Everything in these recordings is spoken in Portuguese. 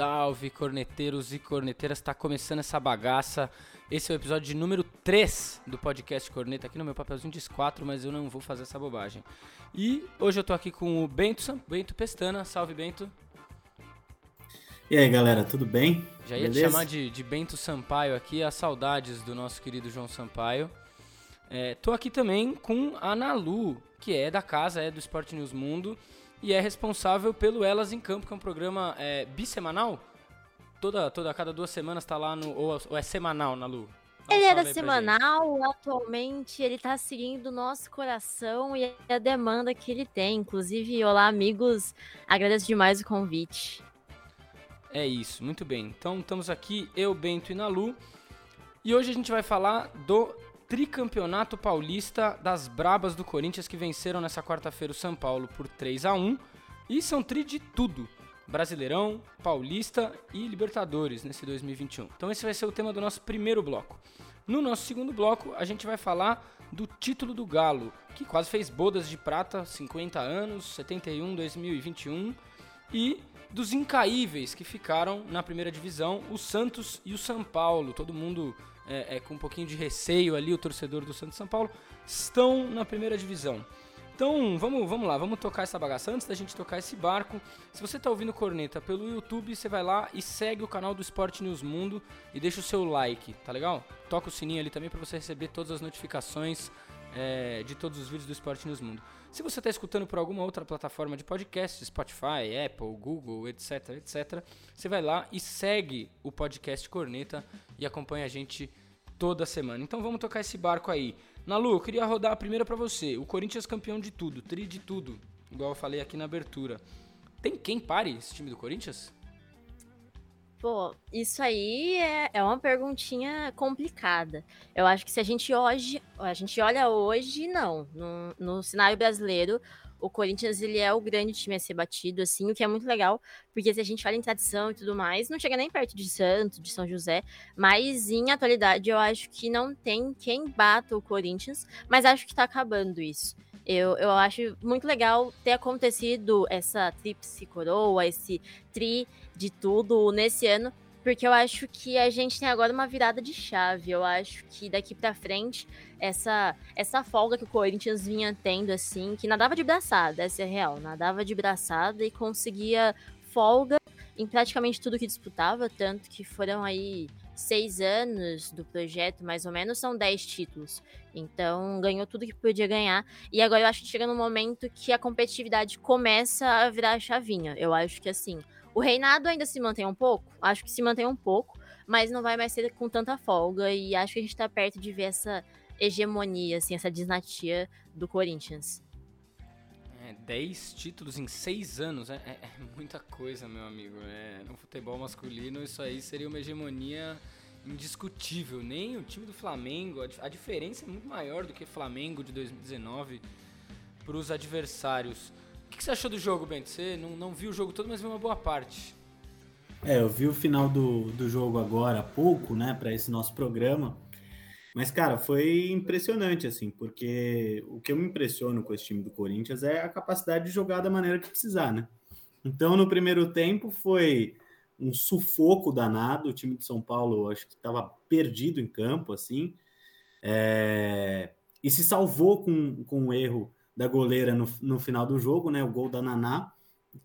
Salve, corneteiros e corneteiras. Está começando essa bagaça. Esse é o episódio de número 3 do podcast Corneta. Aqui no meu papelzinho diz 4, mas eu não vou fazer essa bobagem. E hoje eu tô aqui com o Bento, Bento Pestana. Salve, Bento. E aí, galera, tudo bem? Já ia Beleza? te chamar de, de Bento Sampaio aqui, as saudades do nosso querido João Sampaio. É, tô aqui também com a Nalu, que é da casa, é do Esporte News Mundo e é responsável pelo Elas em Campo, que é um programa é, bissemanal. Toda, toda, cada duas semanas tá lá no. Ou, ou é semanal na Lu? ele era semanal, atualmente ele tá seguindo o nosso coração e a demanda que ele tem. Inclusive, olá, amigos, agradeço demais o convite. É isso, muito bem. Então estamos aqui, eu, Bento e Nalu. E hoje a gente vai falar do tricampeonato paulista das Brabas do Corinthians que venceram nessa quarta-feira o São Paulo por 3 a 1 e são tri de tudo. Brasileirão, Paulista e Libertadores nesse 2021. Então esse vai ser o tema do nosso primeiro bloco. No nosso segundo bloco, a gente vai falar do título do Galo, que quase fez bodas de prata, 50 anos, 71, 2021, e dos incaíveis que ficaram na primeira divisão, o Santos e o São Paulo. Todo mundo é, é, com um pouquinho de receio ali, o torcedor do Santos São Paulo, estão na primeira divisão. Então, vamos, vamos lá, vamos tocar essa bagaça. Antes da gente tocar esse barco, se você está ouvindo Corneta pelo YouTube, você vai lá e segue o canal do Esporte News Mundo e deixa o seu like, tá legal? Toca o sininho ali também para você receber todas as notificações é, de todos os vídeos do Esporte News Mundo. Se você está escutando por alguma outra plataforma de podcast, Spotify, Apple, Google, etc, etc, você vai lá e segue o podcast Corneta e acompanha a gente toda semana. Então vamos tocar esse barco aí. Nalu, eu queria rodar a primeira para você. O Corinthians campeão de tudo, tri de tudo, igual eu falei aqui na abertura. Tem quem pare esse time do Corinthians? Pô, isso aí é, é uma perguntinha complicada. Eu acho que se a gente hoje, a gente olha hoje, não. No, no cenário brasileiro, o Corinthians ele é o grande time a ser batido, assim, o que é muito legal, porque se a gente fala em tradição e tudo mais, não chega nem perto de Santos, de São José, mas em atualidade eu acho que não tem quem bata o Corinthians, mas acho que tá acabando isso. Eu, eu acho muito legal ter acontecido essa tríplice coroa, esse tri de tudo nesse ano, porque eu acho que a gente tem agora uma virada de chave. Eu acho que daqui para frente, essa essa folga que o Corinthians vinha tendo, assim, que nadava de braçada, essa é real, nadava de braçada e conseguia folga em praticamente tudo que disputava, tanto que foram aí seis anos do projeto, mais ou menos, são dez títulos. Então, ganhou tudo que podia ganhar. E agora eu acho que chega no momento que a competitividade começa a virar a chavinha. Eu acho que, assim, o reinado ainda se mantém um pouco, acho que se mantém um pouco, mas não vai mais ser com tanta folga e acho que a gente tá perto de ver essa hegemonia, assim, essa dinastia do Corinthians. É, 10 títulos em 6 anos, é, é, é, muita coisa, meu amigo. É, no futebol masculino, isso aí seria uma hegemonia indiscutível. Nem o time do Flamengo, a, a diferença é muito maior do que Flamengo de 2019 para os adversários. O que você achou do jogo, Bento? Você não, não viu o jogo todo, mas viu uma boa parte. É, eu vi o final do, do jogo agora há pouco, né, para esse nosso programa. Mas, cara, foi impressionante, assim, porque o que eu me impressiono com esse time do Corinthians é a capacidade de jogar da maneira que precisar, né? Então, no primeiro tempo, foi um sufoco danado. O time de São Paulo, acho que estava perdido em campo, assim, é... e se salvou com, com um erro da goleira no, no final do jogo, né? O gol da Naná,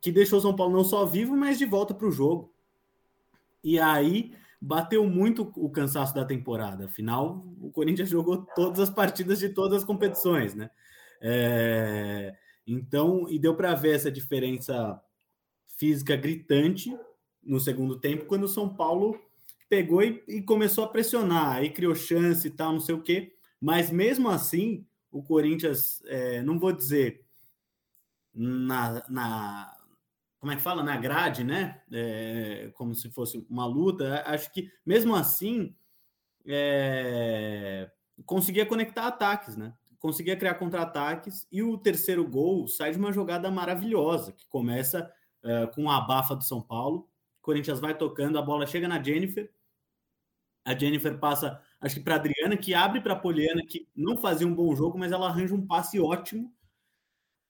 que deixou o São Paulo não só vivo, mas de volta para o jogo. E aí bateu muito o cansaço da temporada. Afinal, o Corinthians jogou todas as partidas de todas as competições, né? É... Então, e deu para ver essa diferença física gritante no segundo tempo, quando o São Paulo pegou e, e começou a pressionar, aí criou chance e tal, não sei o quê. Mas mesmo assim, o Corinthians, é, não vou dizer na, na, como é que fala, na grade, né? É, como se fosse uma luta. Acho que mesmo assim é, conseguia conectar ataques, né? Conseguia criar contra-ataques e o terceiro gol sai de uma jogada maravilhosa que começa é, com a abafa do São Paulo. O Corinthians vai tocando, a bola chega na Jennifer. A Jennifer passa acho que para Adriana, que abre para a Poliana, que não fazia um bom jogo, mas ela arranja um passe ótimo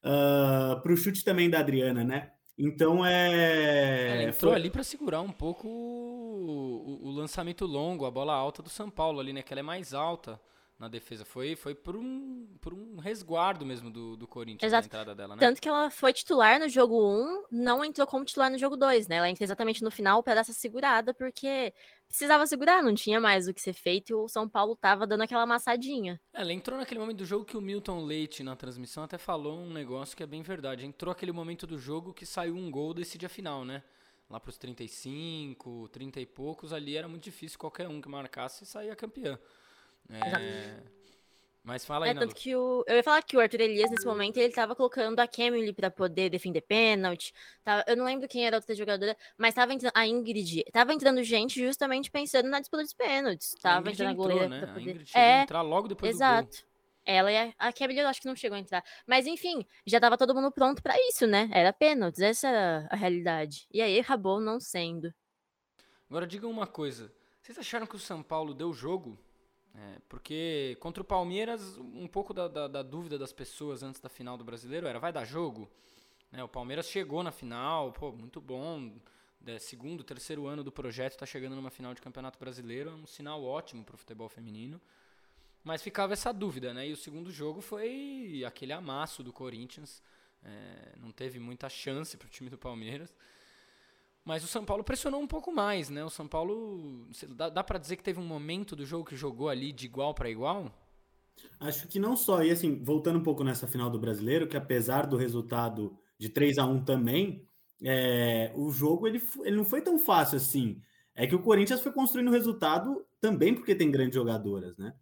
uh, ah, para o chute também da Adriana, né? Então é. Ela entrou foi... ali para segurar um pouco o, o, o, lançamento longo, a bola alta do São Paulo ali, né? Que ela é mais alta na defesa. Foi, foi por, um, por um resguardo mesmo do, do Corinthians Exato. na entrada dela, né? Tanto que ela foi titular no jogo 1, não entrou como titular no jogo 2, né? Ela entrou exatamente no final para dar essa segurada, porque precisava segurar, não tinha mais o que ser feito e o São Paulo tava dando aquela amassadinha. É, ela entrou naquele momento do jogo que o Milton Leite na transmissão até falou um negócio que é bem verdade. Entrou aquele momento do jogo que saiu um gol decide a final, né? Lá pros 35, 30 e poucos, ali era muito difícil qualquer um que marcasse e saía campeã. É... Mas fala aí, é, tanto que o, Eu ia falar que o Arthur Elias, nesse momento, ele tava colocando a Camille para poder defender pênalti. Tava, eu não lembro quem era a outra jogadora, mas tava entrando. A Ingrid. Tava entrando gente justamente pensando na disputa dos pênaltis. Tava entrando a goleira. Né? Pra poder... A Ingrid é, entrar logo depois exato. do gol. Ela e a, a Camille eu acho que não chegou a entrar. Mas enfim, já tava todo mundo pronto para isso, né? Era pênaltis, essa era a realidade. E aí acabou não sendo. Agora digam uma coisa. Vocês acharam que o São Paulo deu jogo é, porque contra o Palmeiras, um pouco da, da, da, dúvida das pessoas antes da final do brasileiro era: vai dar jogo? Né, o Palmeiras chegou na final, pô, muito bom. É, segundo, terceiro ano do projeto, está chegando numa final de campeonato brasileiro, é um sinal ótimo para o futebol feminino. Mas ficava essa dúvida, né? E o segundo jogo foi aquele amasso do Corinthians. É, não teve muita chance para o time do Palmeiras. Mas o São Paulo pressionou um pouco mais, né? O São Paulo. Dá, dá para dizer que teve um momento do jogo que jogou ali de igual para igual? Acho que não só. E assim, voltando um pouco nessa final do brasileiro, que apesar do resultado de 3 a 1 também, é, o jogo ele, ele não foi tão fácil assim. É que o Corinthians foi construindo o resultado também porque tem grandes jogadoras, né?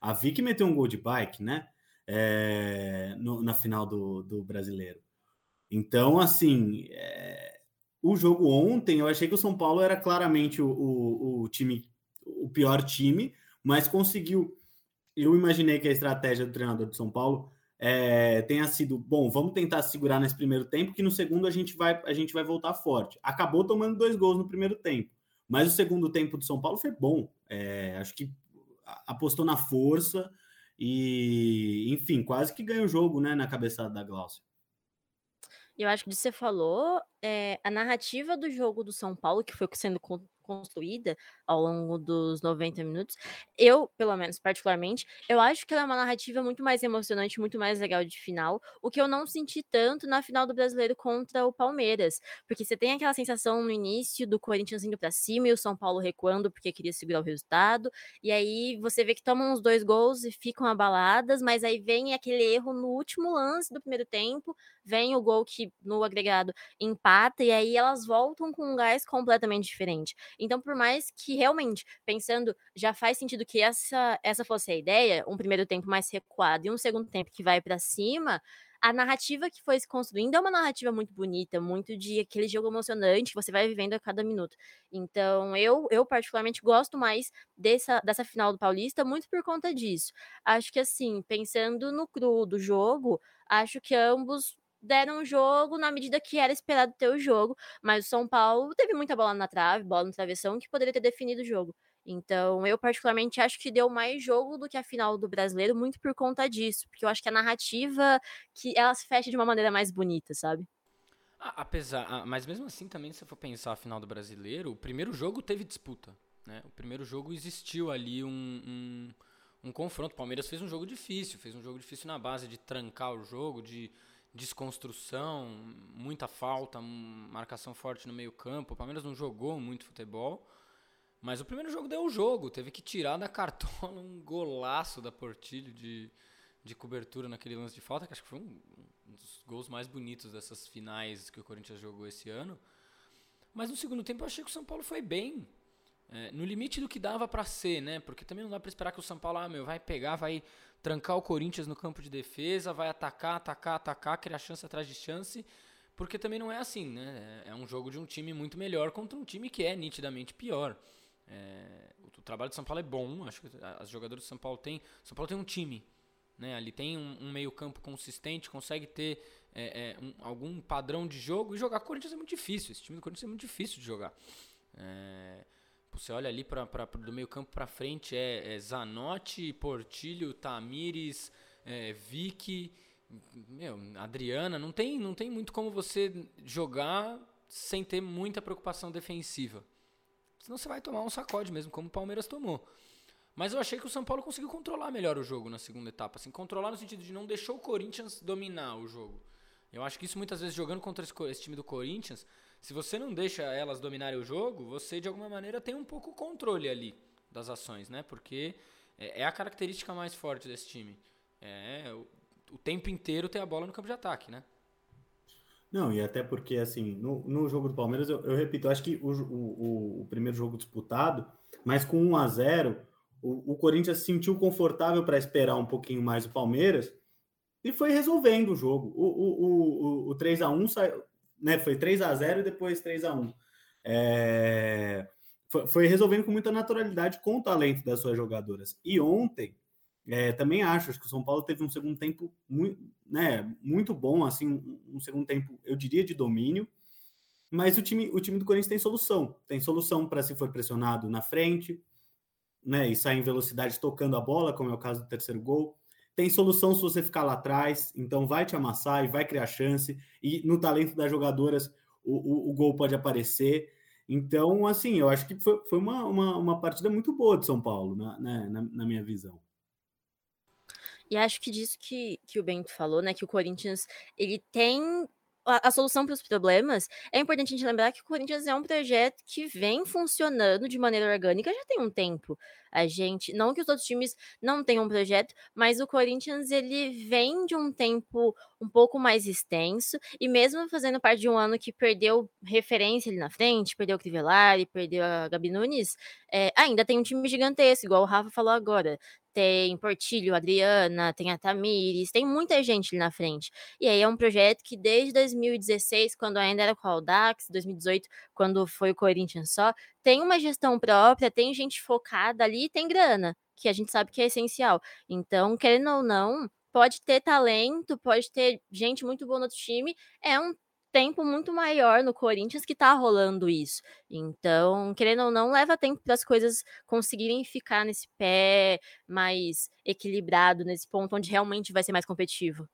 A Vicky meteu um gol de bike, né? É, no, na final do, do brasileiro. Então, assim, é, o jogo ontem, eu achei que o São Paulo era claramente o, o, o time, o pior time, mas conseguiu. Eu imaginei que a estratégia do treinador de São Paulo é, tenha sido bom. Vamos tentar segurar nesse primeiro tempo, que no segundo a gente vai a gente vai voltar forte. Acabou tomando dois gols no primeiro tempo, mas o segundo tempo do São Paulo foi bom. É, acho que apostou na força e, enfim, quase que ganhou o jogo, né, na cabeçada da Glaucia. Eu acho que você falou, é, a narrativa do jogo do São Paulo, que foi sendo construída ao longo dos 90 minutos, eu, pelo menos particularmente, eu acho que ela é uma narrativa muito mais emocionante, muito mais legal de final, o que eu não senti tanto na final do Brasileiro contra o Palmeiras, porque você tem aquela sensação no início do Corinthians indo para cima e o São Paulo recuando porque queria segurar o resultado, e aí você vê que tomam os dois gols e ficam abaladas, mas aí vem aquele erro no último lance do primeiro tempo, vem o gol que no agregado empata e aí elas voltam com um gás completamente diferente. Então, por mais que realmente, pensando, já faz sentido que essa, essa fosse a ideia, um primeiro tempo mais recuado e um segundo tempo que vai para cima, a narrativa que foi se construindo é uma narrativa muito bonita, muito de aquele jogo emocionante que você vai vivendo a cada minuto. Então, eu, eu particularmente gosto mais dessa, dessa final do Paulista, muito por conta disso. Acho que, assim, pensando no cru do jogo, acho que ambos deram o jogo na medida que era esperado ter o jogo, mas o São Paulo teve muita bola na trave, bola no travessão, que poderia ter definido o jogo. Então, eu particularmente acho que deu mais jogo do que a final do Brasileiro, muito por conta disso, porque eu acho que a narrativa que ela se fecha de uma maneira mais bonita, sabe? Apesar, mas mesmo assim também se for pensar a final do Brasileiro, o primeiro jogo teve disputa, né? O primeiro jogo existiu ali um, um, um confronto. O Palmeiras fez um jogo difícil, fez um jogo difícil na base de trancar o jogo, de desconstrução, muita falta, marcação forte no meio-campo. O Palmeiras não jogou muito futebol. Mas o primeiro jogo deu o jogo, teve que tirar da cartola um golaço da Portilho de, de cobertura naquele lance de falta, que acho que foi um, um dos gols mais bonitos dessas finais que o Corinthians jogou esse ano. Mas no segundo tempo eu achei que o São Paulo foi bem. É, no limite do que dava para ser, né? Porque também não dá para esperar que o São Paulo ah, meu, vai pegar, vai trancar o Corinthians no campo de defesa, vai atacar, atacar, atacar, criar chance atrás de chance, porque também não é assim, né? É um jogo de um time muito melhor contra um time que é nitidamente pior. É, o, trabalho de São Paulo é bom, acho que as jogadoras de São Paulo têm, São Paulo tem um time, né? Ali tem um, um meio campo consistente, consegue ter é, é, um, algum padrão de jogo e jogar Corinthians é muito difícil. Esse time do Corinthians é muito difícil de jogar. É, você olha ali pra, pra, do meio campo para frente, é, é, Zanotti, Portilho, Tamires, é, Vicky, meu, Adriana, não tem, não tem muito como você jogar sem ter muita preocupação defensiva. Senão você vai tomar um sacode mesmo, como o Palmeiras tomou. Mas eu achei que o São Paulo conseguiu controlar melhor o jogo na segunda etapa. Assim, controlar no sentido de não deixou o Corinthians dominar o jogo. Eu acho que isso muitas vezes jogando contra esse, esse time do Corinthians, se você não deixa elas dominarem o jogo, você de alguma maneira tem um pouco controle ali das ações, né? Porque é, é a característica mais forte desse time. É o, o, tempo inteiro ter a bola no campo de ataque, né? Não, e até porque, assim, no, no jogo do Palmeiras, eu, eu repito, eu acho que o, o, o, primeiro jogo disputado, mas com 1 a 0 o, o Corinthians se sentiu confortável para esperar um pouquinho mais o Palmeiras e foi resolvendo o jogo. O, o, o, o 3 a 1 saiu, né, foi 3 a 0 e depois 3 a 1 é, foi, foi, resolvendo com muita naturalidade com o talento das suas jogadoras. E ontem, é, também acho, acho que o São Paulo teve um segundo tempo muito, né, muito bom, assim, um, segundo tempo, eu diria, de domínio. Mas o time, o time do Corinthians tem solução. Tem solução para se for pressionado na frente, né, e sair em velocidade tocando a bola, como é o caso do terceiro gol. Tem solução se você ficar lá atrás, então vai te amassar e vai criar chance. E no talento das jogadoras, o, o, o gol pode aparecer. Então, assim, eu acho que foi, foi uma, uma, uma partida muito boa de São Paulo, na, né, na, na minha visão. E acho que disso que, que o Bento falou, né? Que o Corinthians ele tem a, a solução para os problemas, é importante a gente lembrar que o Corinthians é um projeto que vem funcionando de maneira orgânica já tem um tempo. A gente, não que os outros times não tenham um projeto, mas o Corinthians ele vem de um tempo um pouco mais extenso e mesmo fazendo parte de um ano que perdeu referência ali na frente, perdeu o Crivellari, perdeu a Gabi Nunes, é, ainda tem um time gigantesco, igual o Rafa falou agora tem Portilho, Adriana, tem a Tamires, tem muita gente ali na frente. E aí é um projeto que desde 2016, quando ainda era com o Audax, 2018, quando foi o Corinthians só, tem uma gestão própria, tem gente focada ali, tem grana, que a gente sabe que é essencial. Então, querendo ou não, pode ter talento, pode ter gente muito boa no outro time, é um tempo muito maior no Corinthians que tá rolando isso. Então, querendo ou não, leva tempo para as coisas conseguirem ficar nesse pé mais equilibrado, nesse ponto onde realmente vai ser mais competitivo.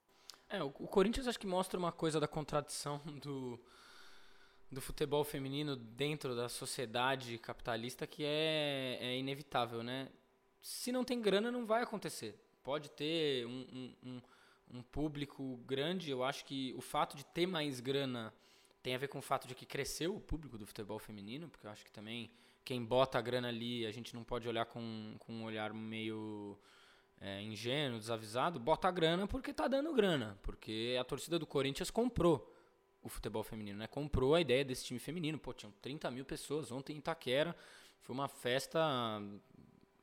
É, o, o Corinthians acho que mostra uma coisa da contradição do, do futebol feminino dentro da sociedade capitalista que é, é inevitável, né? Se não tem grana, não vai acontecer. Pode ter um, um, um um público grande. Eu acho que o fato de ter mais grana tem a ver com o fato de que cresceu o público do futebol feminino, porque eu acho que também quem bota a grana ali, a gente não pode olhar com, com um olhar meio é, ingênuo, desavisado, bota a grana porque tá dando grana, porque a torcida do Corinthians comprou o futebol feminino, né? Comprou a ideia desse time feminino. Pô, tinham 30 mil pessoas ontem em Itaquera, foi uma festa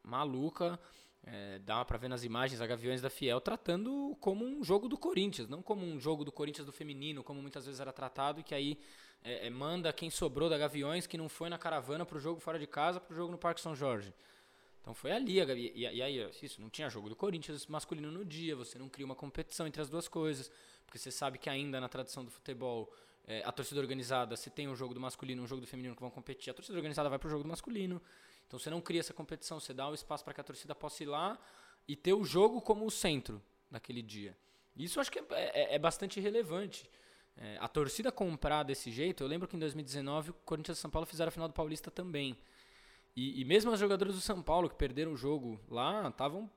maluca. É, dá para ver nas imagens a Gaviões da Fiel tratando como um jogo do Corinthians, não como um jogo do Corinthians do feminino, como muitas vezes era tratado, e que aí é, é, manda quem sobrou da Gaviões que não foi na caravana pro jogo fora de casa, pro jogo no Parque São Jorge. Então foi ali, a, e, e aí, isso, não tinha jogo do Corinthians masculino no dia, você não cria uma competição entre as duas coisas, porque você sabe que ainda na tradição do futebol, é, a torcida organizada, se tem um jogo do masculino um jogo do feminino que vão competir, a torcida organizada vai pro jogo do masculino. Então você não cria essa competição, você dá o um espaço para que a torcida possa ir lá e ter o jogo como o centro naquele dia. Isso eu acho que é, é, é bastante relevante. É, a torcida comprar desse jeito, eu lembro que em 2019 o Corinthians e São Paulo fizeram a final do Paulista também. E, e mesmo as jogadoras do São Paulo que perderam o jogo lá, estavam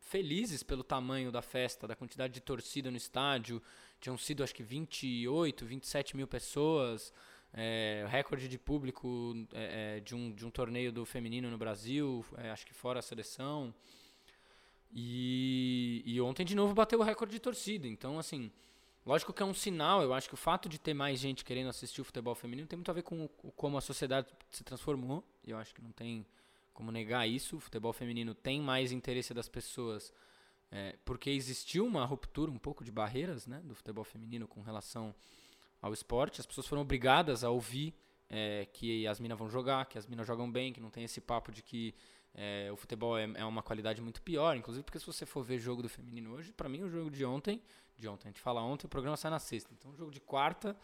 felizes pelo tamanho da festa, da quantidade de torcida no estádio. Tinham sido acho que 28, 27 mil pessoas é, recorde de público é, é, de, um, de um torneio do feminino no Brasil, é, acho que fora a seleção. E, e ontem de novo bateu o recorde de torcida. Então, assim, lógico que é um sinal. Eu acho que o fato de ter mais gente querendo assistir o futebol feminino tem muito a ver com o, como a sociedade se transformou. E eu acho que não tem como negar isso. O futebol feminino tem mais interesse das pessoas. É, porque existiu uma ruptura um pouco de barreiras né, do futebol feminino com relação ao esporte. As pessoas foram obrigadas a ouvir é, que as minas vão jogar, que as minas jogam bem, que não tem esse papo de que é, o futebol é, é, uma qualidade muito pior. Inclusive, porque se você for ver jogo do feminino hoje, para mim o jogo de ontem, de ontem, a gente fala ontem, o programa sai na sexta. Então, o jogo de quarta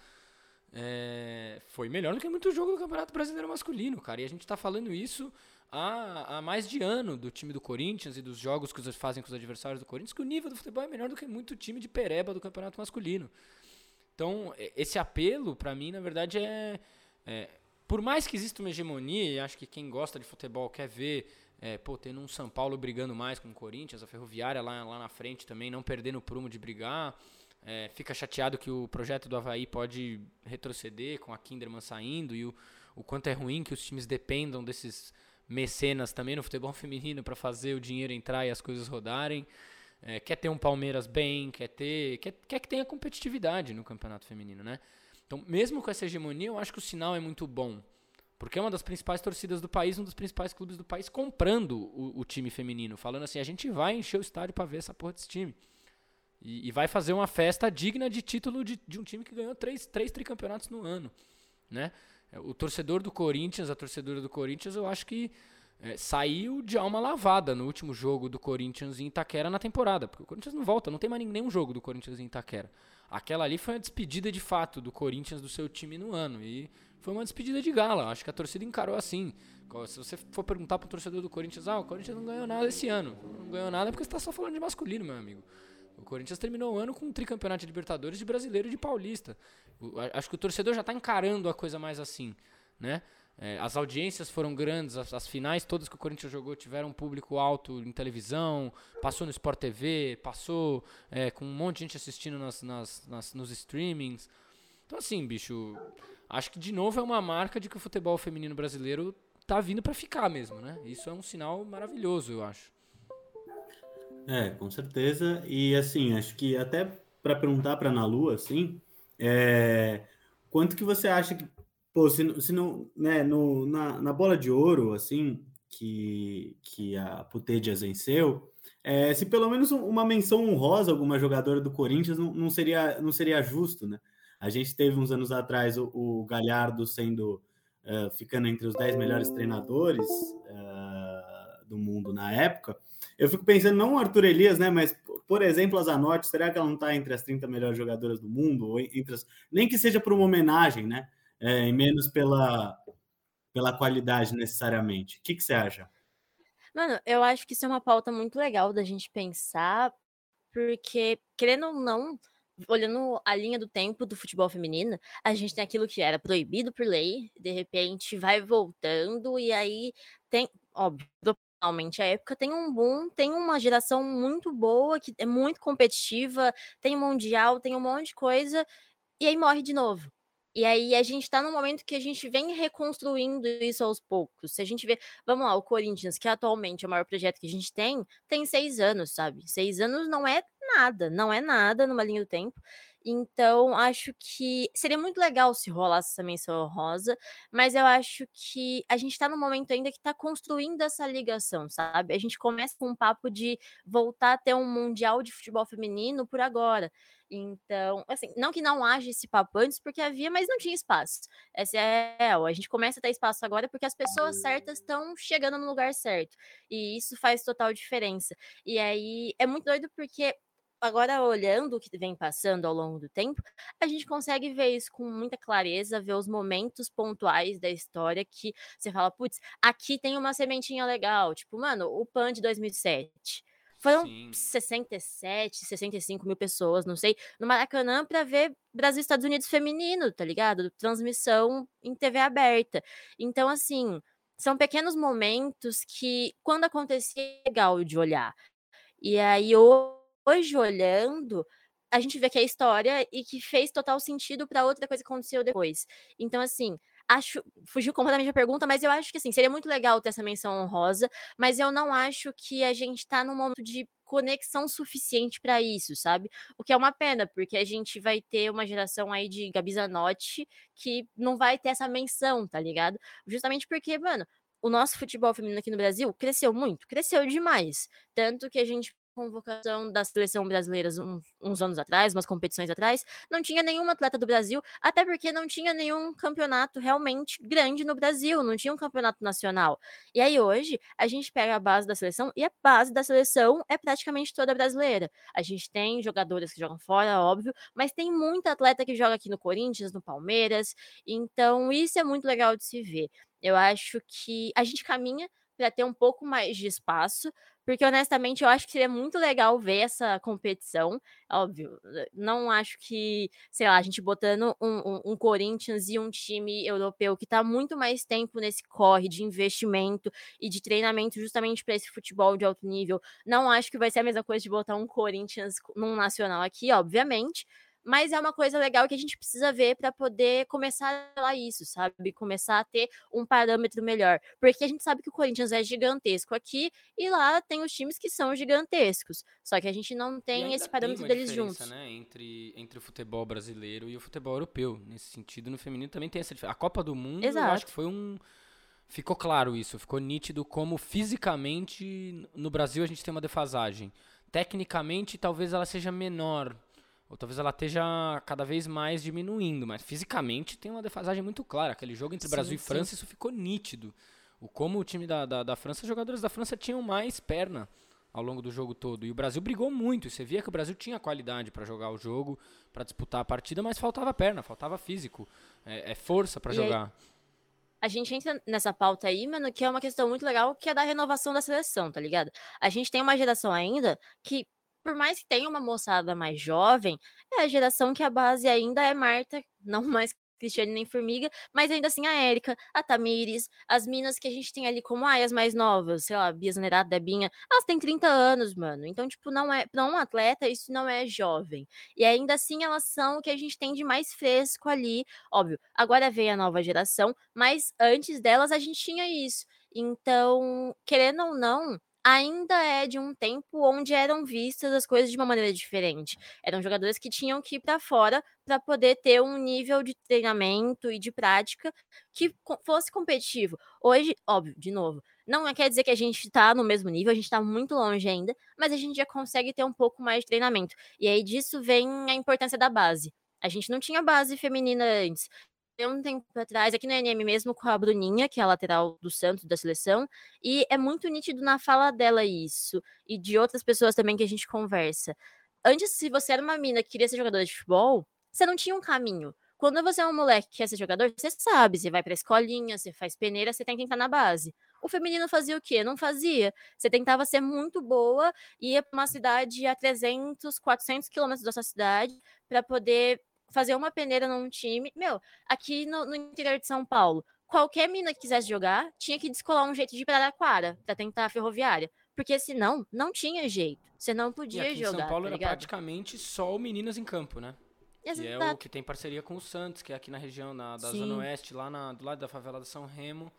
é, foi melhor do que muito jogo do Campeonato Brasileiro Masculino, cara. E a gente tá falando isso há, há mais de ano do time do Corinthians e dos jogos que eles fazem com os adversários do Corinthians, que o nível do futebol é melhor do que muito time de pereba do Campeonato Masculino. Então, esse apelo, para mim, na verdade, é, é, Por mais que exista uma hegemonia, e acho que quem gosta de futebol quer ver, é, pô, tendo um São Paulo brigando mais com o Corinthians, a Ferroviária lá, lá na frente também, não perdendo o prumo de brigar. É, fica chateado que o projeto do Havaí pode retroceder com a Kinderman saindo e o, o quanto é ruim que os times dependam desses mecenas também no futebol feminino para fazer o dinheiro entrar e as coisas rodarem. É, quer ter um Palmeiras bem, quer ter. Quer, quer que tenha competitividade no campeonato feminino, né? Então, mesmo com essa hegemonia, eu acho que o sinal é muito bom. Porque é uma das principais torcidas do país, um dos principais clubes do país comprando o, o time feminino, falando assim: a gente vai encher o estádio para ver essa porra desse time. E, e, vai fazer uma festa digna de título de, de, um time que ganhou três, três tricampeonatos no ano. Né? O torcedor do Corinthians, a torcedora do Corinthians, eu acho que é, saiu de alma lavada no último jogo do Corinthians em Itaquera na temporada. Porque o Corinthians não volta, não tem mais nenhum jogo do Corinthians em Itaquera. Aquela ali foi uma despedida de fato do Corinthians do seu time no ano. E foi uma despedida de gala. Acho que a torcida encarou assim. Se você for perguntar para o torcedor do Corinthians, ah, o Corinthians não ganhou nada esse ano. Não ganhou nada porque você está só falando de masculino, meu amigo. O Corinthians terminou o ano com um tricampeonato de Libertadores, de Brasileiro e de Paulista. acho que o torcedor já está encarando a coisa mais assim, né? É, as audiências foram grandes, as, as, finais todas que o Corinthians jogou tiveram um público alto em televisão, passou no Sport TV, passou é, com um monte de gente assistindo nas, nas, nas, nos streamings. Então, assim, bicho, acho que de novo é uma marca de que o futebol feminino brasileiro tá vindo para ficar mesmo, né? Isso é um sinal maravilhoso, eu acho. É, com certeza. E assim, acho que até para perguntar para Ana Lu, assim, é, quanto que você acha que, pô, se, se não, né, no, na, na bola de ouro, assim, que, que a Putedias venceu, é, se pelo menos uma menção honrosa alguma jogadora do Corinthians não, não, seria, não seria justo, né? A gente teve uns anos atrás o, o Galhardo sendo, uh, ficando entre os 10 melhores treinadores uh, do mundo na época, eu fico pensando, não o Arthur Elias, né? Mas, por exemplo, a Zanotti, será que ela não está entre as 30 melhores jogadoras do mundo? Ou entre as, nem que seja por uma homenagem, né? É, e menos pela, pela qualidade necessariamente. O que, que você acha? Mano, eu acho que isso é uma pauta muito legal da gente pensar, porque, querendo ou não, olhando a linha do tempo do futebol feminino, a gente tem aquilo que era proibido por lei, de repente vai voltando, e aí tem, óbvio, realmente a época tem um boom, tem uma geração muito boa, que é muito competitiva, tem mundial, tem um monte de coisa, e aí morre de novo. E aí a gente tá num momento que a gente vem reconstruindo isso aos poucos. Se a gente vê, vamos lá, o Corinthians, que atualmente é o maior projeto que a gente tem, tem seis anos, sabe? Seis anos não é nada, não é nada numa linha do tempo. Então, acho que seria muito legal se rolasse essa menção rosa, mas eu acho que a gente está no momento ainda que está construindo essa ligação, sabe? A gente começa com um papo de voltar a ter um mundial de futebol feminino por agora. Então, assim, não que não haja esse papo antes, porque havia, mas não tinha espaço. Essa é a gente começa a ter espaço agora porque as pessoas certas estão chegando no lugar certo. E isso faz total diferença. E aí é muito doido porque agora olhando o que vem passando ao longo do tempo, a gente consegue ver isso com muita clareza, ver os momentos pontuais da história que você fala, putz, aqui tem uma sementinha legal, tipo, mano, o PAN de 2007. Foram Sim. 67, 65 mil pessoas, não sei, no Maracanã para ver Brasil e Estados Unidos feminino, tá ligado? Transmissão em TV aberta. Então, assim, são pequenos momentos que, quando acontecia, é legal de olhar. E aí, hoje hoje olhando, a gente vê que é história e que fez total sentido para outra coisa que aconteceu depois. Então, assim, acho. Fugiu completamente a pergunta, mas eu acho que assim, seria muito legal ter essa menção honrosa, mas eu não acho que a gente está num momento de conexão suficiente para isso, sabe? O que é uma pena, porque a gente vai ter uma geração aí de Gabi Zanotti que não vai ter essa menção, tá ligado? Justamente porque, mano, o nosso futebol feminino aqui no Brasil cresceu muito, cresceu demais. Tanto que a gente convocação da seleção brasileira uns anos atrás, umas competições atrás, não tinha nenhuma atleta do Brasil, até porque não tinha nenhum campeonato realmente grande no Brasil, não tinha um campeonato nacional. E aí hoje a gente pega a base da seleção e a base da seleção é praticamente toda brasileira. A gente tem jogadores que jogam fora, óbvio, mas tem muita atleta que joga aqui no Corinthians, no Palmeiras, então isso é muito legal de se ver. Eu acho que a gente caminha para ter um pouco mais de espaço, porque honestamente eu acho que seria muito legal ver essa competição. Óbvio, eh, não acho que, sei lá, a gente botando um, um, um Corinthians e um time europeu que está muito mais tempo nesse corre de investimento e de treinamento justamente para esse futebol de alto nível. Não acho que vai ser a mesma coisa de botar um Corinthians num nacional aqui, obviamente mas é uma coisa legal que a gente precisa ver para poder começar a isso, sabe? Começar a ter um parâmetro melhor. Porque a gente sabe que o Corinthians é gigantesco aqui e lá tem os times que são gigantescos. Só que a gente não tem esse parâmetro tem deles juntos. Né? Entre, entre o futebol brasileiro e o futebol europeu. Nesse sentido, no feminino também tem essa diferença. A Copa do Mundo, Exato. eu acho que foi um. Ficou claro isso, ficou nítido como fisicamente no Brasil a gente tem uma defasagem. Tecnicamente, talvez ela seja menor ou talvez ela esteja cada vez mais diminuindo, mas fisicamente tem uma defasagem muito clara. Aquele jogo entre sim, Brasil sim. e França, isso ficou nítido. O como o time da, da, da França, os jogadores da França tinham mais perna ao longo do jogo todo. E o Brasil brigou muito. Você via que o Brasil tinha qualidade para jogar o jogo, para disputar a partida, mas faltava perna, faltava físico, é, é força para jogar. Aí, a gente entra nessa pauta aí, mano, que é uma questão muito legal, que é da renovação da seleção, tá ligado? A gente tem uma geração ainda que por mais que tenha uma moçada mais jovem, é a geração que a base ainda é Marta, não mais Cristiane nem Formiga, mas ainda assim a Érica, a Tamires, as minas que a gente tem ali como ai, as mais novas, sei lá, Bia Zanerada, Debinha, elas têm 30 anos, mano. Então, tipo, não é, para um atleta, isso não é jovem. E ainda assim elas são o que a gente tem de mais fresco ali. Óbvio, agora vem a nova geração, mas antes delas a gente tinha isso. Então, querendo ou não, ainda é de um tempo onde eram vistas as coisas de uma maneira diferente. Eram jogadores que tinham que ir para fora para poder ter um nível de treinamento e de prática que fosse competitivo. Hoje, óbvio, de novo, não quer dizer que a gente está no mesmo nível, a gente está muito longe ainda, mas a gente já consegue ter um pouco mais de treinamento. E aí disso vem a importância da base. A gente não tinha base feminina antes um tempo atrás, aqui no NM mesmo, com a Bruninha, que é a lateral do Santos, da seleção, e é muito nítido na fala dela isso, e de outras pessoas também que a gente conversa. Antes, se você era uma mina que queria ser jogadora de futebol, você não tinha um caminho. Quando você é um moleque que quer ser jogador, você sabe, você vai pra escolinha, você faz peneira, você tem que entrar na base. O feminino fazia o quê? Não fazia. Você tentava ser muito boa, ia pra uma cidade a 300, 400 quilômetros da sua cidade para poder fazer uma peneira num time. Meu, aqui no, no interior de São Paulo, qualquer mina que quisesse jogar tinha que descolar um jeito de ir para Araraquara para tentar a ferroviária. Porque senão, não tinha jeito. Você não podia e aqui jogar. Em São Paulo tá era praticamente só o Meninas em Campo, né? Exato. Que é o que tem parceria com o Santos, que é aqui na região na, da Sim. Zona Oeste, lá na, do lado da favela de São Remo.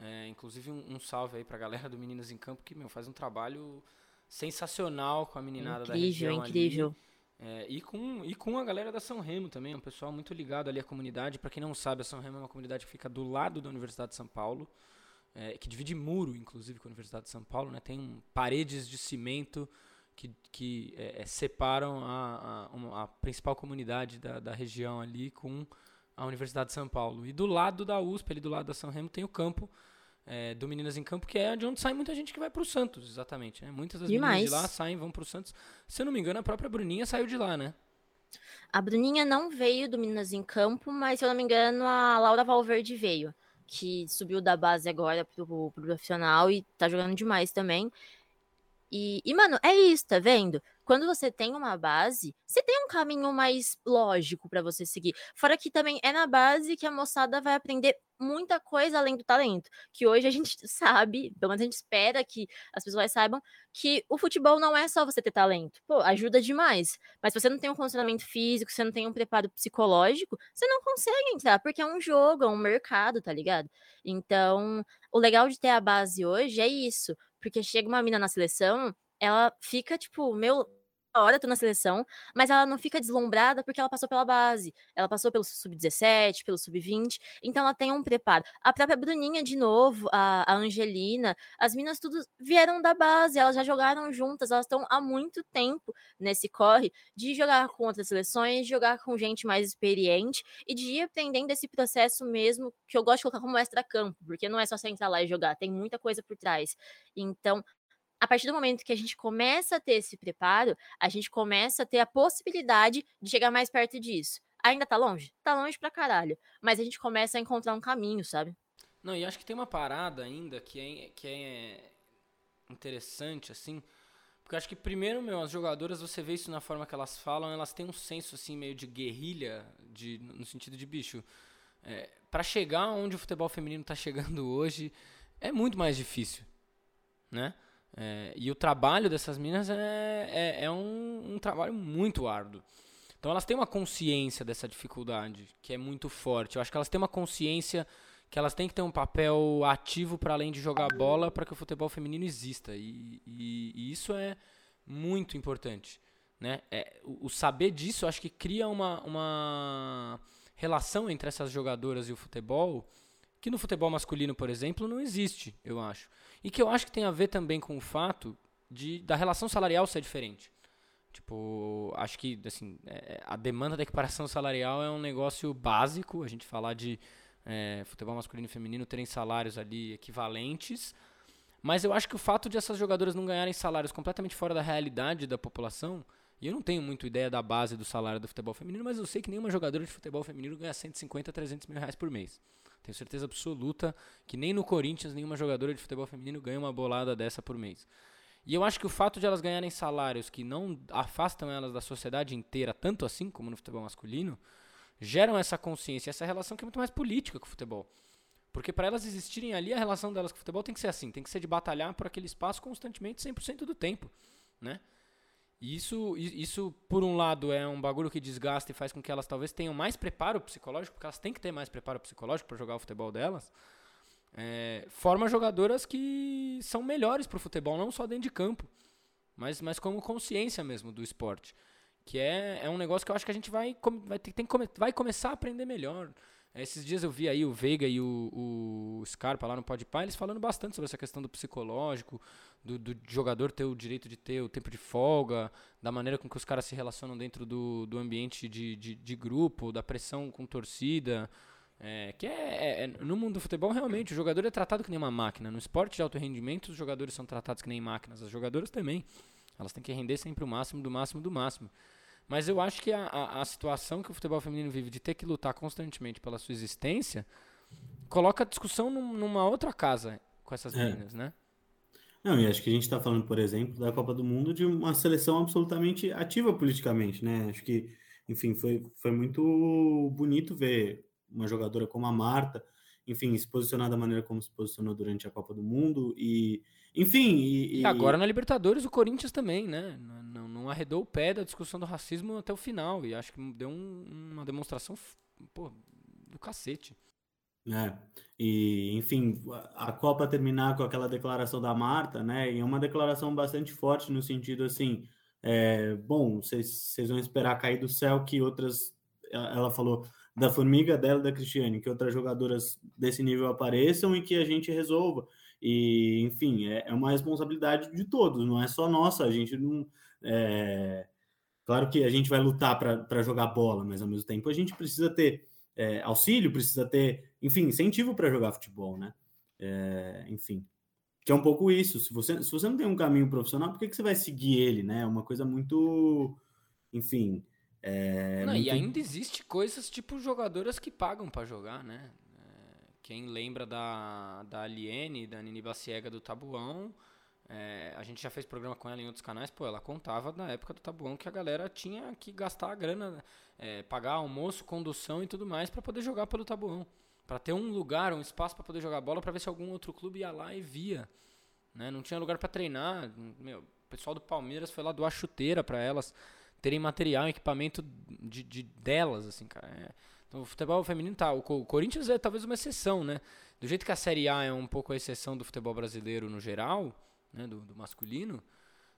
É, inclusive um, um, salve aí pra galera do Meninas em Campo, que meu, faz um trabalho sensacional com a meninada incrível, da região. Incrível, incrível. É, e, com, e com a galera da São Remo também, um pessoal muito ligado ali à comunidade. Para quem não sabe, a São Remo é uma comunidade que fica do lado da Universidade de São Paulo, é, que divide muro, inclusive, com a Universidade de São Paulo. Né? Tem paredes de cimento que, que é, é separam a, a, a, principal comunidade da, da região ali com a Universidade de São Paulo. E do lado da USP, ali do lado da São Remo, tem o campo é, do Meninas em Campo, que é de onde sai muita gente que vai para o Santos, exatamente. Né? Muitas das Demais. meninas de lá saem, vão para o Santos. Se eu não me engano, a própria Bruninha saiu de lá, né? A Bruninha não veio do Meninas em Campo, mas se eu não me engano, a Laura Valverde veio, que subiu da base agora pro, pro profissional e tá jogando demais também. E, e, mano, é isso, tá vendo? Quando você tem uma base, você tem um caminho mais lógico para você seguir. Fora que também é na base que a moçada vai aprender muita coisa além do talento. Que hoje a gente sabe, pelo menos a gente espera que as pessoas saibam, que o futebol não é só você ter talento. Pô, ajuda demais. Mas se você não tem um condicionamento físico, você não tem um preparo psicológico, você não consegue entrar, porque é um jogo, é um mercado, tá ligado? Então, o legal de ter a base hoje é isso. Porque chega uma mina na seleção, ela fica tipo, meu, hora, tô na seleção, mas ela não fica deslumbrada porque ela passou pela base. Ela passou pelo sub-17, pelo sub-20, então ela tem um preparo. A própria Bruninha, de novo, a, a Angelina, as minas tudo vieram da base, elas já jogaram juntas, elas estão há muito tempo nesse corre de jogar com outras seleções, de jogar com gente mais experiente e de ir aprendendo esse processo mesmo, que eu gosto de colocar como extra-campo, porque não é só você entrar lá e jogar, tem muita coisa por trás. Então, a partir do momento que a gente começa a ter esse preparo, a gente começa a ter a possibilidade de chegar mais perto disso. Ainda tá longe? Tá longe pra caralho. Mas a gente começa a encontrar um caminho, sabe? Não, e acho que tem uma parada ainda que é, que é interessante, assim. Porque acho que primeiro, meu, as jogadoras, você vê isso na forma que elas falam, elas têm um senso, assim, meio de guerrilha, de, no sentido de bicho. É, para chegar onde o futebol feminino tá chegando hoje, é muito mais difícil, né? É, e o trabalho dessas minas é, é, é um, um, trabalho muito árduo. Então elas têm uma consciência dessa dificuldade, que é muito forte. Eu acho que elas têm uma consciência que elas têm que ter um papel ativo para além de jogar bola para que o futebol feminino exista. E, e, e isso é muito importante. Né? É, o, o, saber disso, acho que cria uma, uma relação entre essas jogadoras e o futebol que no futebol masculino, por exemplo, não existe, eu acho. E que eu acho que tem a ver também com o fato de, da relação salarial ser diferente. Tipo, acho que assim, é, a demanda da equiparação salarial é um negócio básico, a gente falar de é, futebol masculino e feminino terem salários ali equivalentes. Mas eu acho que o fato de essas jogadoras não ganharem salários completamente fora da realidade da população, e eu não tenho muito ideia da base do salário do futebol feminino, mas eu sei que nenhuma jogadora de futebol feminino ganha 150 a 300 mil reais por mês. Tenho certeza absoluta que nem no Corinthians nenhuma jogadora de futebol feminino ganha uma bolada dessa por mês. E eu acho que o fato de elas ganharem salários que não afastam elas da sociedade inteira, tanto assim como no futebol masculino, geram essa consciência, essa relação que é muito mais política com o futebol. Porque para elas existirem ali, a relação delas com o futebol tem que ser assim, tem que ser de batalhar por aquele espaço constantemente, 100% do tempo, né? Isso, isso, por um lado, é um bagulho que desgasta e faz com que elas talvez tenham mais preparo psicológico, porque elas têm que ter mais preparo psicológico para jogar o futebol delas. É, forma jogadoras que são melhores para o futebol, não só dentro de campo, mas, mas como consciência mesmo do esporte. Que é, é um negócio que eu acho que a gente vai, vai, ter, tem, vai começar a aprender melhor. Esses dias eu vi aí o Veiga e o, o Scarpa lá no Podpah, eles falando bastante sobre essa questão do psicológico, do, do, jogador ter o direito de ter o tempo de folga, da maneira com que os caras se relacionam dentro do, do ambiente de, de, de grupo, da pressão com torcida. É, que é, é, é, no mundo do futebol, realmente, o jogador é tratado que nem uma máquina. No esporte de alto rendimento, os jogadores são tratados que nem máquinas. As jogadoras também. Elas têm que render sempre o máximo, do máximo, do máximo. Mas eu acho que a, a, a situação que o futebol feminino vive de ter que lutar constantemente pela sua existência coloca a discussão num, numa outra casa com essas é. meninas, né? Não, e acho que a gente está falando, por exemplo, da Copa do Mundo de uma seleção absolutamente ativa politicamente, né? Acho que, enfim, foi, foi muito bonito ver uma jogadora como a Marta, enfim, se posicionar da maneira como se posicionou durante a Copa do Mundo e, enfim... E, e agora na Libertadores o Corinthians também, né? Não, não, arredou o pé da discussão do racismo até o final e acho que deu um, uma demonstração, pô, do cacete. É, e enfim, a Copa terminar com aquela declaração da Marta, né? E é uma declaração bastante forte no sentido assim, é, bom, vocês vão esperar cair do céu que outras, ela falou da formiga dela, da Cristiane, que outras jogadoras desse nível apareçam e que a gente resolva. E enfim, é, é uma responsabilidade de todos, não é só nossa. A gente não, é, claro que a gente vai lutar para jogar bola, mas ao mesmo tempo a gente precisa ter é, auxílio, precisa ter, enfim, incentivo para jogar futebol, né? É, enfim, que é um pouco isso. Se você, se você não tem um caminho profissional, por que, que você vai seguir ele, né? É uma coisa muito, enfim. É, não, muito... E ainda existe coisas tipo jogadoras que pagam para jogar, né? Quem lembra da, da Aliene, da Nini Baciega do Tabuão, é, a gente já fez programa com ela em outros canais, pô, ela contava na época do Tabuão que a galera tinha que gastar a grana, é, pagar almoço, condução e tudo mais para poder jogar pelo Tabuão. para ter um lugar, um espaço para poder jogar bola, para ver se algum outro clube ia lá e via. Né? Não tinha lugar para treinar. Meu, o pessoal do Palmeiras foi lá doar chuteira para elas terem material, equipamento de, de delas, assim, cara. É. Então, o futebol feminino tá. O, Corinthians é talvez uma exceção, né? Do jeito que a Série A é um pouco a exceção do futebol brasileiro no geral, né, do, do masculino,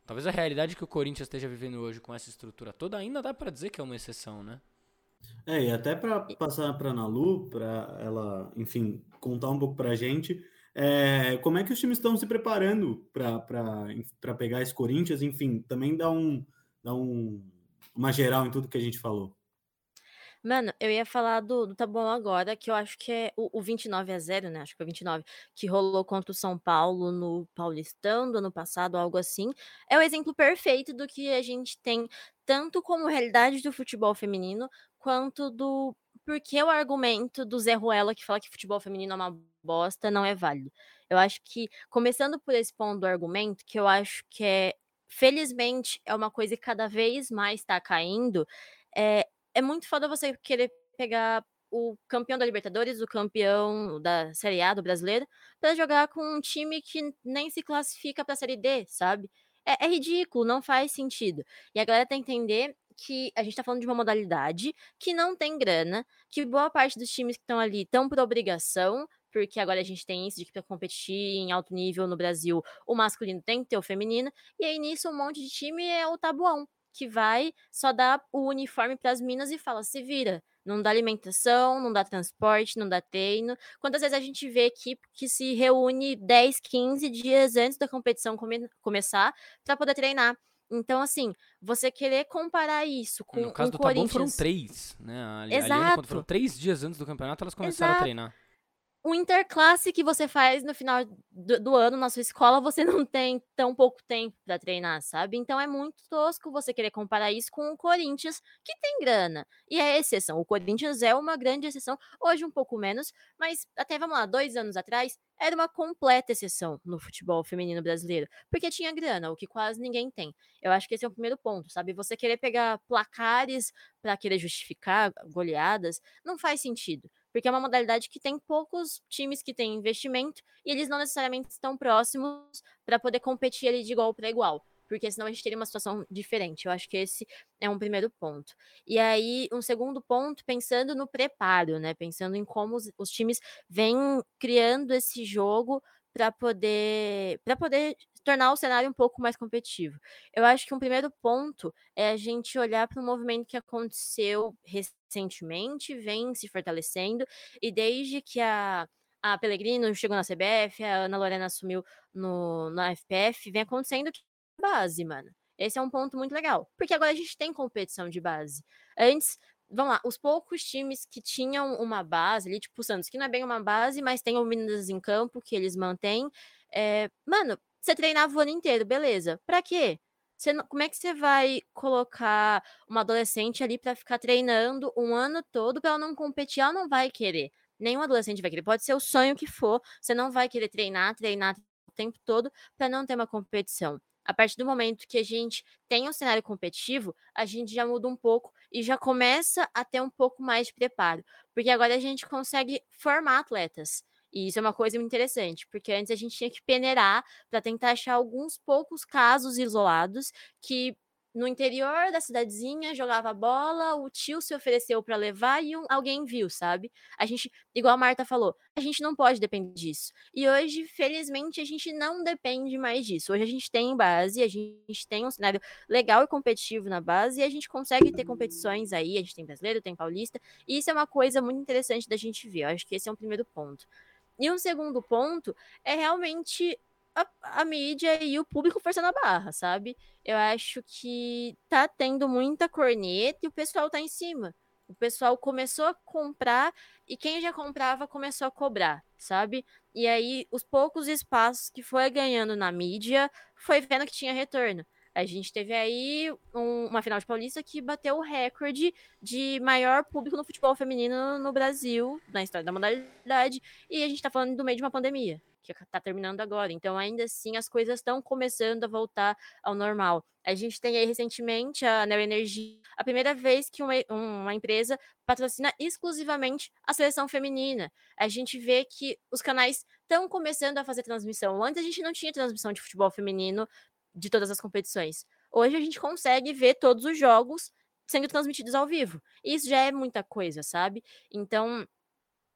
talvez a realidade que o Corinthians esteja vivendo hoje com essa estrutura toda ainda dá para dizer que é uma exceção, né? É, e até para passar para a Nalu, para ela, enfim, contar um pouco para a gente, é, como é que os times estão se preparando para pegar esse Corinthians? Enfim, também dá, um, dá um, uma geral em tudo que a gente falou. Mano, eu ia falar do, do Tá Bom Agora, que eu acho que é o, o 29 a 0, né? Acho que foi 29, que rolou contra o São Paulo no Paulistão do ano passado, algo assim. É o exemplo perfeito do que a gente tem, tanto como realidade do futebol feminino, quanto do porque o argumento do Zé Ruela que fala que futebol feminino é uma bosta não é válido. Eu acho que, começando por esse ponto do argumento, que eu acho que é, felizmente, é uma coisa que cada vez mais está caindo, é, é muito foda você querer pegar o campeão da Libertadores, o campeão da Série A do brasileiro, para jogar com um time que nem se classifica para a Série D, sabe? É, é, ridículo, não faz sentido. E a galera tem que entender que a gente tá falando de uma modalidade que não tem grana, que boa parte dos times que estão ali estão por obrigação, porque agora a gente tem isso de que para competir em alto nível no Brasil, o masculino tem que ter o feminino, e aí nisso um monte de time é o tabuão que vai só dar o uniforme para as minas e fala: se vira. Não dá alimentação, não dá transporte, não dá treino. Quantas vezes a gente vê equipe que se reúne 10, 15 dias antes da competição come começar para poder treinar? Então, assim, você querer comparar isso com No caso do Corinthians... Tabon foram três, né? A Exato. Foram três dias antes do campeonato, elas começaram Exato. a treinar o interclasse que você faz no final do, do, ano na sua escola, você não tem tão pouco tempo para treinar, sabe? Então é muito tosco você querer comparar isso com o Corinthians, que tem grana. E é exceção. O Corinthians é uma grande exceção, hoje um pouco menos, mas até, vamos lá, dois anos atrás, era uma completa exceção no futebol feminino brasileiro, porque tinha grana, o que quase ninguém tem. Eu acho que esse é o primeiro ponto, sabe? Você querer pegar placares para querer justificar goleadas, não faz sentido porque é uma modalidade que tem poucos times que têm investimento e eles não necessariamente estão próximos para poder competir ali de igual para igual, porque senão a gente teria uma situação diferente. Eu acho que esse é um primeiro ponto. E aí, um segundo ponto, pensando no preparo, né? Pensando em como os, os times vêm criando esse jogo para poder para poder tornar o cenário um pouco mais competitivo. Eu acho que um primeiro ponto é a gente olhar para o movimento que aconteceu recentemente, vem se fortalecendo, e desde que a, a Pellegrino chegou na CBF, a Ana Lorena assumiu no, na FPF, vem acontecendo que base, mano. Esse é um ponto muito legal, porque agora a gente tem competição de base. Antes, vamos lá, os poucos times que tinham uma base ali, tipo o Santos, que não é bem uma base, mas tem o Minas em Campo, que eles mantêm. É, mano, você treinava o ano inteiro, beleza. Pra quê? Você como é que você vai colocar uma adolescente ali para ficar treinando um ano todo para ela não competir? Ela não vai querer. Nenhum adolescente vai querer. Pode ser o sonho que for. Você não vai querer treinar, treinar o tempo todo para não ter uma competição. A partir do momento que a gente tem um cenário competitivo, a gente já muda um pouco e já começa a ter um pouco mais de preparo. Porque agora a gente consegue formar atletas. E isso é uma coisa muito interessante, porque antes a gente tinha que peneirar para tentar achar alguns poucos casos isolados que no interior da cidadezinha jogava bola, o tio se ofereceu para levar e um, alguém viu, sabe? A gente, igual a Marta falou, a gente não pode depender disso. E hoje, felizmente, a gente não depende mais disso. Hoje a gente tem base, a gente tem um cenário legal e competitivo na base e a gente consegue ter competições aí, a gente tem brasileiro, tem paulista, e isso é uma coisa muito interessante da gente ver. Eu acho que esse é um primeiro ponto. E um segundo ponto é realmente a, a, mídia e o público forçando a barra, sabe? Eu acho que tá tendo muita corneta e o pessoal tá em cima. O pessoal começou a comprar e quem já comprava começou a cobrar, sabe? E aí, os poucos espaços que foi ganhando na mídia, foi vendo que tinha retorno. A gente teve aí um, uma final de Paulista que bateu o recorde de maior público no futebol feminino no Brasil, na história da modalidade, e a gente tá falando do meio de uma pandemia, que tá terminando agora. Então, ainda assim, as coisas estão começando a voltar ao normal. A gente tem aí recentemente a Neo Energia, a primeira vez que uma, uma empresa patrocina exclusivamente a seleção feminina. A gente vê que os canais estão começando a fazer transmissão. Antes a gente não tinha transmissão de futebol feminino de todas as competições. Hoje a gente consegue ver todos os jogos sendo transmitidos ao vivo. Isso já é muita coisa, sabe? Então,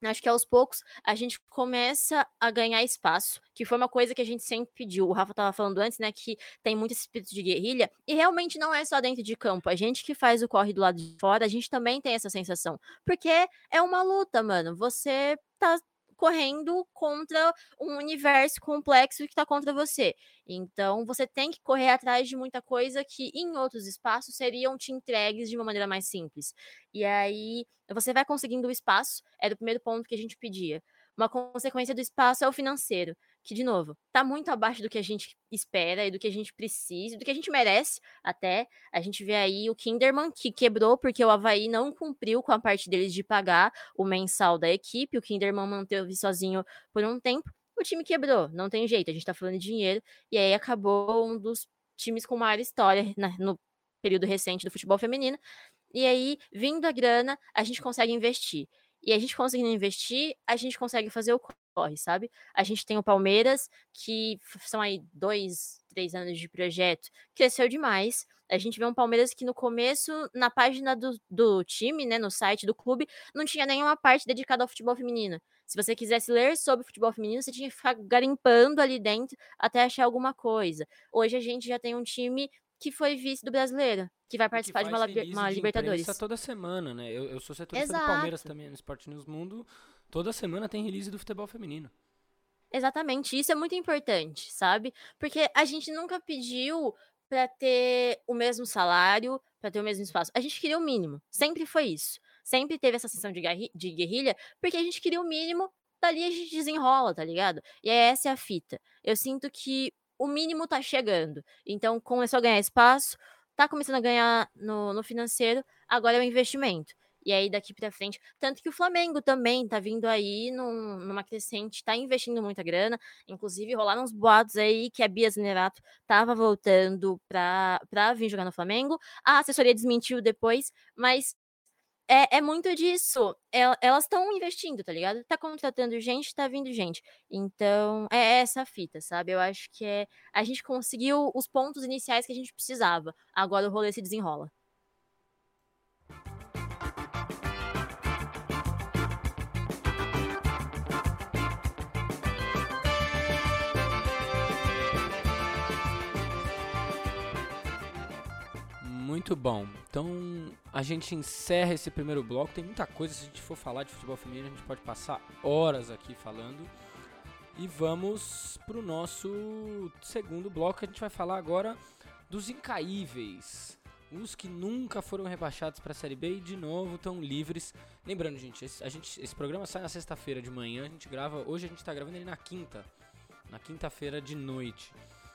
Acho que aos poucos a gente começa a ganhar espaço, que foi uma coisa que a gente sempre pediu. O Rafa estava falando antes, né, que tem muito espírito de guerrilha, e realmente não é só dentro de campo. A gente que faz o corre do lado de fora, a gente também tem essa sensação. Porque é uma luta, mano. Você tá correndo contra um universo complexo que está contra você. Então, você tem que correr atrás de muita coisa que em outros espaços seriam te entregues de uma maneira mais simples. E aí, você vai conseguindo o espaço, era o primeiro ponto que a gente pedia. Uma consequência do espaço é o financeiro, que, de novo, está muito abaixo do que a gente espera e do que a gente precisa, do que a gente merece até. A gente vê aí o Kinderman, que quebrou porque o Havaí não cumpriu com a parte deles de pagar o mensal da equipe. O Kinderman manteve sozinho por um tempo. O time quebrou, não tem jeito, a gente está falando de dinheiro. E aí acabou um dos times com maior história na, no período recente do futebol feminino. E aí, vindo a grana, a gente consegue investir. E a gente conseguindo investir, a gente consegue fazer o corre, sabe? A gente tem o Palmeiras, que são aí dois, três anos de projeto, cresceu demais. A gente vê um Palmeiras que no começo, na página do, do time, né, no site do clube, não tinha nenhuma parte dedicada ao futebol feminino. Se você quisesse ler sobre futebol feminino, você tinha que ficar garimpando ali dentro até achar alguma coisa. Hoje a gente já tem um time que foi vice do brasileiro, que vai participar que de uma, uma de Libertadores. toda semana, né? Eu, eu sou setorista Exato. do Palmeiras também no Sport News Mundo. Toda semana tem release do futebol feminino. Exatamente, isso é muito importante, sabe? Porque a gente nunca pediu para ter o mesmo salário, para ter o mesmo espaço. A gente queria o mínimo, sempre foi isso. Sempre teve essa sessão de, de guerrilha, porque a gente queria o mínimo, dali a gente desenrola, tá ligado? E essa é a fita. Eu sinto que o mínimo tá chegando. Então, começou a ganhar espaço, tá começando a ganhar no, no financeiro, agora é o investimento. E aí, daqui para frente, tanto que o Flamengo também tá vindo aí num, numa crescente, tá investindo muita grana. Inclusive, rolaram uns boatos aí que a Bia Zenerato tava voltando pra, pra vir jogar no Flamengo. A assessoria desmentiu depois, mas é, é muito disso. elas estão investindo, tá ligado? Tá contratando gente, tá vindo gente. Então, é essa a fita, sabe? Eu acho que é. A gente conseguiu os pontos iniciais que a gente precisava. Agora o rolê se desenrola. Muito bom. Então a gente encerra esse primeiro bloco. Tem muita coisa, se a gente for falar de futebol feminino, a gente pode passar horas aqui falando. E vamos pro nosso segundo bloco, a gente vai falar agora dos incaíveis. Os que nunca foram rebaixados para a Série B e de novo estão livres. Lembrando, gente, esse, a gente, esse programa sai na sexta-feira de manhã, a gente grava. Hoje a gente está gravando ele na quinta. Na quinta-feira de noite.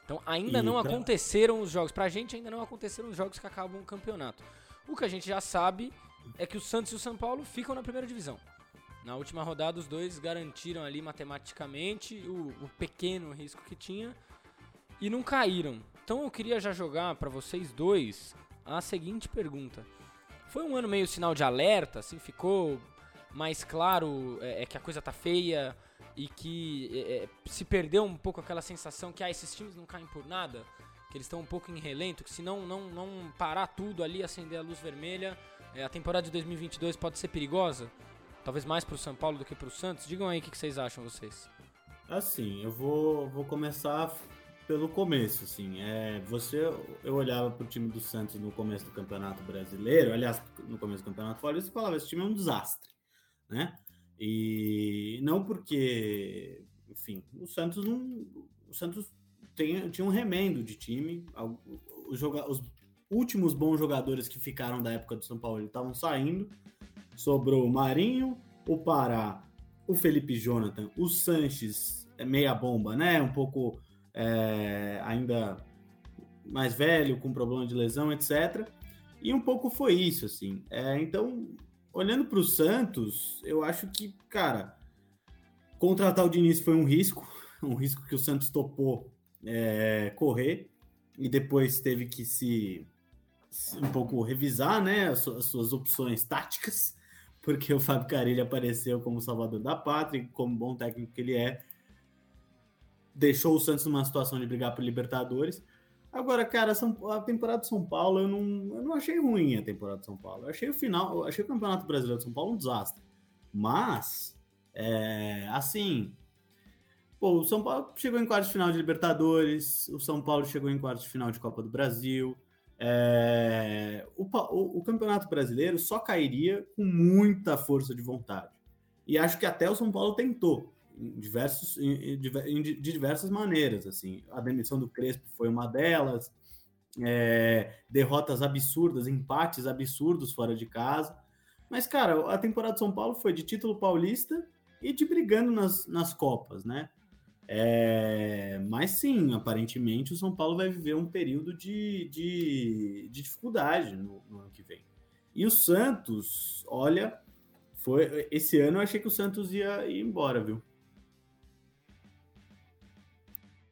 Então ainda e não pra... aconteceram os jogos. Pra gente ainda não aconteceram os jogos que acabam o campeonato. O que a gente já sabe é que o Santos e o São Paulo ficam na primeira divisão. Na última rodada, os dois garantiram ali matematicamente o, o pequeno risco que tinha e não caíram. Então eu queria já jogar para vocês dois a seguinte pergunta: Foi um ano meio sinal de alerta? Assim, ficou mais claro é, é que a coisa tá feia? E que é, é, se perdeu um pouco aquela sensação que ah, esses times não caem por nada, que eles estão um pouco em relento, que se não, não, não parar tudo ali, acender a luz vermelha, é, a temporada de 2022 pode ser perigosa? Talvez mais para o São Paulo do que para o Santos? Digam aí o que, que, vocês acham, vocês. Assim, eu vou, vou começar pelo começo, assim. É, você, eu olhava para o time do Santos no começo do Campeonato Brasileiro, aliás, no começo do Campeonato Paulista, e falava, esse time é um desastre, né? E não porque, enfim, o Santos não. O Santos tem, tinha um remendo de time. Os, os últimos bons jogadores que ficaram da época do São Paulo estavam saindo. Sobrou o Marinho, o Pará, o Felipe Jonathan, o Sanches, é meia bomba, né? Um pouco é, ainda mais velho, com problema de lesão, etc. E um pouco foi isso, assim. É, então, olhando para o Santos, eu acho que, cara, contratar o Diniz foi um risco, um risco que o Santos topou é, correr e depois teve que se, se, um pouco revisar, né, as, as suas opções táticas, porque o Fábio Carilli apareceu como salvador da pátria, como bom técnico que ele é, deixou o Santos numa situação de brigar por Libertadores. Agora, cara, a temporada de São Paulo, eu não, eu não achei ruim a temporada de São Paulo. Eu achei o final, eu achei o Campeonato Brasileiro de São Paulo um desastre. Mas É, assim, pô, o São Paulo chegou em quartos de final de Libertadores, o São Paulo chegou em quartos de final de Copa do Brasil. É, o, o, o, Campeonato Brasileiro só cairia com muita força de vontade. E acho que até o São Paulo tentou, diversos, em, em, de diversas maneiras. Assim, a demissão do Crespo foi uma delas, é, derrotas absurdas, empates absurdos fora de casa. Mas, cara, a temporada de São Paulo foi de título paulista e de brigando nas, nas Copas, né? É, mas sim, aparentemente o São Paulo vai viver um período de, de, de dificuldade no, no, ano que vem. E o Santos, olha, foi esse ano eu achei que o Santos ia ir embora, viu?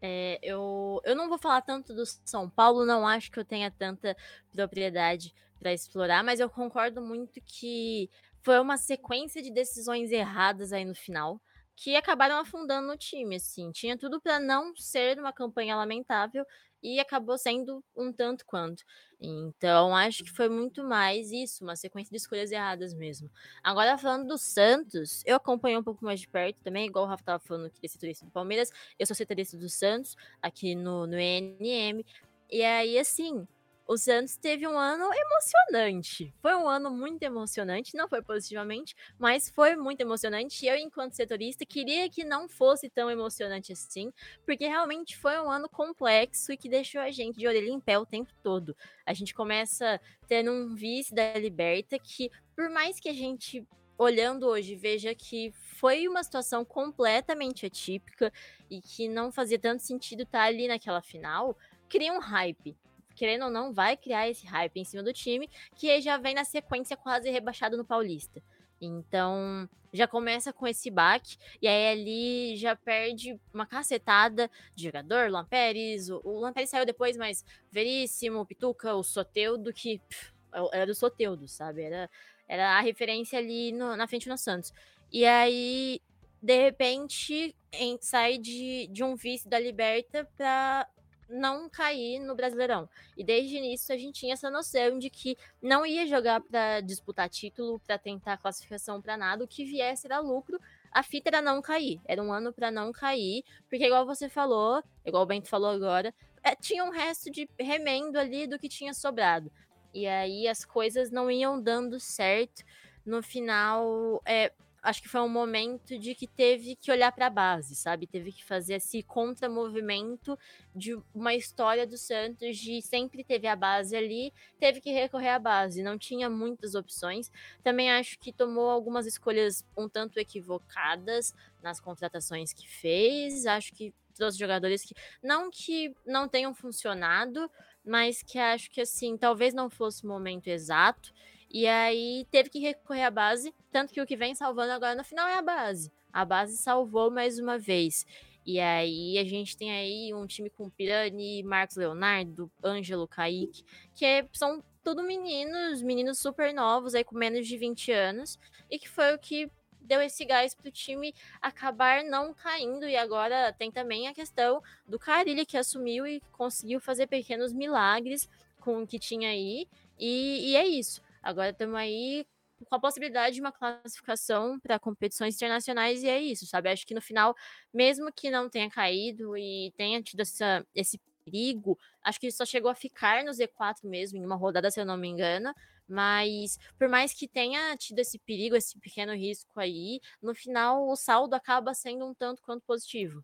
É, eu, eu não vou falar tanto do São Paulo, não acho que eu tenha tanta propriedade para explorar, mas eu concordo muito que foi uma sequência de decisões erradas aí no final que acabaram afundando o time, assim. Tinha tudo para não ser uma campanha lamentável e acabou sendo um tanto quanto. Então, acho que foi muito mais isso, uma sequência de escolhas erradas mesmo. Agora, falando do Santos, eu acompanhei um pouco mais de perto também, igual o Rafa estava falando que é setorista do Palmeiras, eu sou setorista do Santos, aqui no, no ENM, e aí, assim, o Santos teve um ano emocionante. Foi um ano muito emocionante, não foi positivamente, mas foi muito emocionante. Eu, enquanto setorista, queria que não fosse tão emocionante assim, porque realmente foi um ano complexo e que deixou a gente de orelha em pé o tempo todo. A gente começa tendo um vice da Liberta que, por mais que a gente olhando hoje, veja que foi uma situação completamente atípica e que não fazia tanto sentido estar ali naquela final, cria um hype querendo ou não, vai criar esse hype em cima do time, que já vem na sequência quase rebaixado no Paulista. Então, já começa com esse baque, e aí ali já perde uma cacetada de jogador, Luan Pérez, o, o Luan Pérez saiu depois, mas Veríssimo, Pituca, o Soteudo, que pff, era do Soteudo, sabe? Era, era a referência ali no, na frente do Santos. E aí, de repente, em, sai de, de um vice da Liberta para não cair no Brasileirão. E desde o início a gente tinha essa noção de que não ia jogar para disputar título, para tentar classificação para nada, o que viesse era lucro. A fita era não cair, era um ano para não cair, porque igual você falou, igual o Bento falou agora, é, tinha um resto de remendo ali do que tinha sobrado. E aí as coisas não iam dando certo. No final, é, acho que foi um momento de que teve que olhar para a base, sabe? Teve que fazer esse contramovimento de uma história do Santos de sempre teve a base ali, teve que recorrer à base, não tinha muitas opções. Também acho que tomou algumas escolhas um tanto equivocadas nas contratações que fez. Acho que trouxe jogadores que não que não tenham funcionado, mas que acho que assim, talvez não fosse o momento exato. E aí teve que recorrer à base, tanto que o que vem salvando agora no final é a base. A base salvou mais uma vez. E aí a gente tem aí um time com Pirani, Marcos Leonardo, Ângelo, Kaique, que é, são tudo meninos, meninos super novos, aí com menos de 20 anos, e que foi o que deu esse gás para o time acabar não caindo. E agora tem também a questão do Carilli, que assumiu e conseguiu fazer pequenos milagres com o que tinha aí. E, e é isso. Agora estamos aí com a possibilidade de uma classificação para competições internacionais e é isso, sabe? Acho que no final, mesmo que não tenha caído e tenha tido essa, esse perigo, acho que só chegou a ficar no Z4 mesmo, em uma rodada, se eu não me engano. Mas por mais que tenha tido esse perigo, esse pequeno risco aí, no final o saldo acaba sendo um tanto quanto positivo.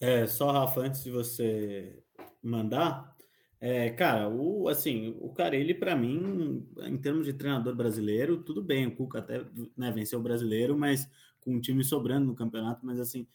É, só Rafa, antes de você mandar, é, cara, o assim, o Carelli para mim, em termos de treinador brasileiro, tudo bem, o Cuca até né, venceu o brasileiro, mas com um time sobrando no campeonato, mas assim,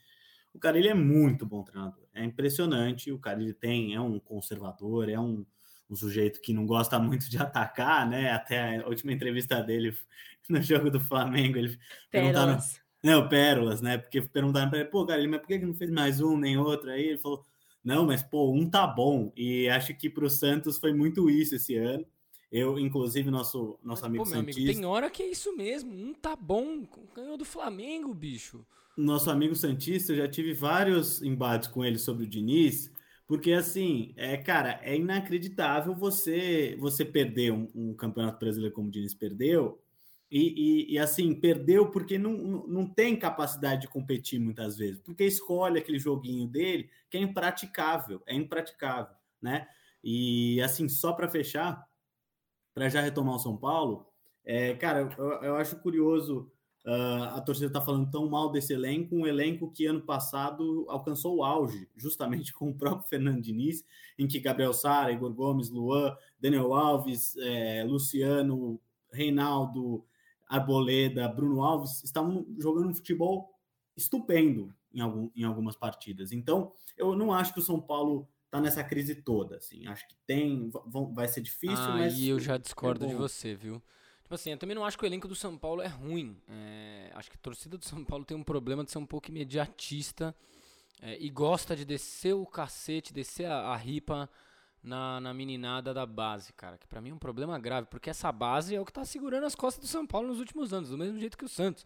o Carelli é muito bom treinador. É impressionante, o Carelli tem, é um conservador, é um, um sujeito que não gosta muito de atacar, né? Até a última entrevista dele no jogo do Flamengo, ele perguntaram, não, pérolas, né? Porque perguntaram para ele, pô, Carelli, mas por que não fez mais um nem outro aí? Ele falou não, mas pô, um tá bom. E acho que para o Santos foi muito isso esse ano. Eu, inclusive, nosso, nosso mas, amigo pô, Santista. Amigo, tem hora que é isso mesmo. Um tá bom. Ganhou do Flamengo, bicho. Nosso amigo Santista, eu já tive vários embates com ele sobre o Diniz. Porque, assim, é, cara, é inacreditável você você perder um, um campeonato brasileiro como o Diniz perdeu E, e, e, assim, perdeu porque não, não tem capacidade de competir muitas vezes, porque escolhe aquele joguinho dele que é impraticável, é impraticável, né? E assim, só para fechar, para já retomar o São Paulo, é, cara, eu, eu acho curioso uh, a torcida tá falando tão mal desse elenco, um elenco que ano passado alcançou o auge, justamente com o próprio Fernando Diniz, em que Gabriel Sara, Igor Gomes, Luan, Daniel Alves, é, Luciano, Reinaldo, Arboleda, Bruno Alves estavam jogando um futebol estupendo em, algum, em algumas partidas. Então, eu não acho que o São Paulo está nessa crise toda. Assim. Acho que tem, vão, vai ser difícil, ah, mas. E eu já discordo é de você, viu? Tipo assim, eu também não acho que o elenco do São Paulo é ruim. É, acho que a torcida do São Paulo tem um problema de ser um pouco imediatista é, e gosta de descer o cacete, descer a, a ripa na, na meninada da base, cara. Que para mim é um problema grave, porque essa base é o que tá segurando as costas do São Paulo nos últimos anos, do mesmo jeito que o Santos.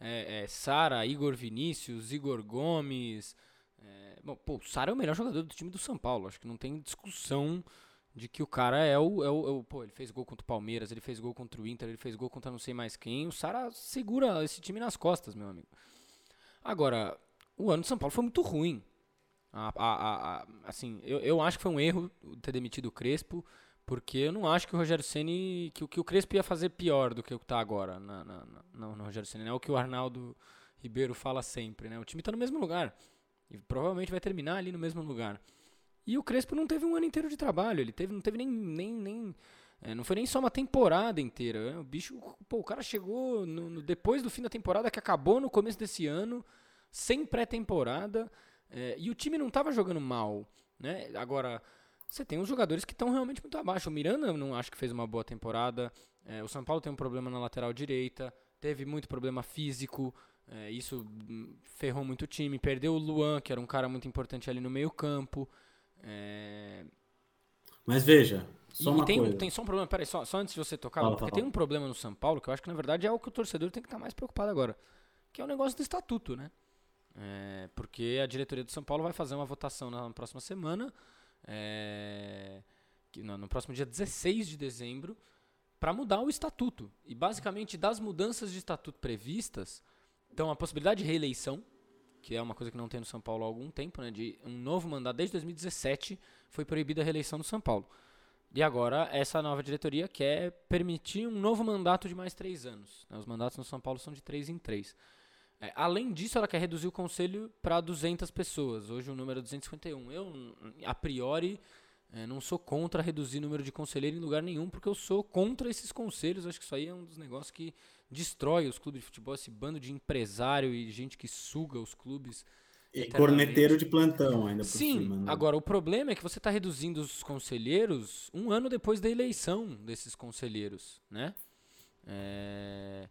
É, é Sara, Igor Vinícius, Igor Gomes. É, bom, pô, o Sara é o melhor jogador do time do São Paulo. Acho que não tem discussão de que o cara é o, é o, é o, Pô, ele fez gol contra o Palmeiras, ele fez gol contra o Inter, ele fez gol contra não sei mais quem. O Sara segura esse time nas costas, meu amigo. Agora, o ano do São Paulo foi muito ruim. A, a, a, assim, eu, eu acho que foi um erro ter demitido o Crespo, porque eu não acho que o Rogério Ceni que, que o Crespo ia fazer pior do que o que tá agora na, na, na, no Rogério Ceni. É o que o Arnaldo Ribeiro fala sempre, né? O time está no mesmo lugar e provavelmente vai terminar ali no mesmo lugar. E o Crespo não teve um ano inteiro de trabalho, ele teve, não teve nem, nem, nem é, não foi nem só uma temporada inteira. Né? O bicho, pô, o cara chegou no, no, depois do fim da temporada que acabou no começo desse ano, sem pré-temporada. É, e o time não estava jogando mal, né? Agora, você tem os jogadores que estão realmente muito abaixo. O Miranda não acho que fez uma boa temporada. É, o São Paulo tem um problema na lateral direita. Teve muito problema físico. É, isso ferrou muito o time. Perdeu o Luan, que era um cara muito importante ali no meio campo. É, Mas veja, só e uma tem, tem só um problema, peraí, só, só antes de você tocar, fala, porque fala. tem um problema no São Paulo que eu acho que na verdade é o que o torcedor tem que estar mais preocupado agora. Que é o negócio do estatuto, né? É, porque a diretoria do São Paulo vai fazer uma votação na próxima semana, é, que, no, próximo dia 16 de dezembro, para mudar o estatuto. E basicamente, das mudanças de estatuto previstas, então a possibilidade de reeleição, que é uma coisa que não tem no São Paulo há algum tempo, né, de um novo mandato, desde 2017 foi proibida a reeleição no São Paulo. E agora essa nova diretoria quer permitir um novo mandato de mais três anos. Né, os mandatos no São Paulo são de três em três. É, além disso, ela quer reduzir o conselho para 200 pessoas. Hoje o número é 251. Eu, a priori, é, não sou contra reduzir o número de conselheiros em lugar nenhum, porque eu sou contra esses conselhos. Acho que isso aí é um dos negócios que destrói os clubes de futebol, esse bando de empresário e gente que suga os clubes. E corneteiro de plantão ainda por Sim, cima, né? agora o problema é que você está reduzindo os conselheiros um ano depois da eleição desses conselheiros, né? É...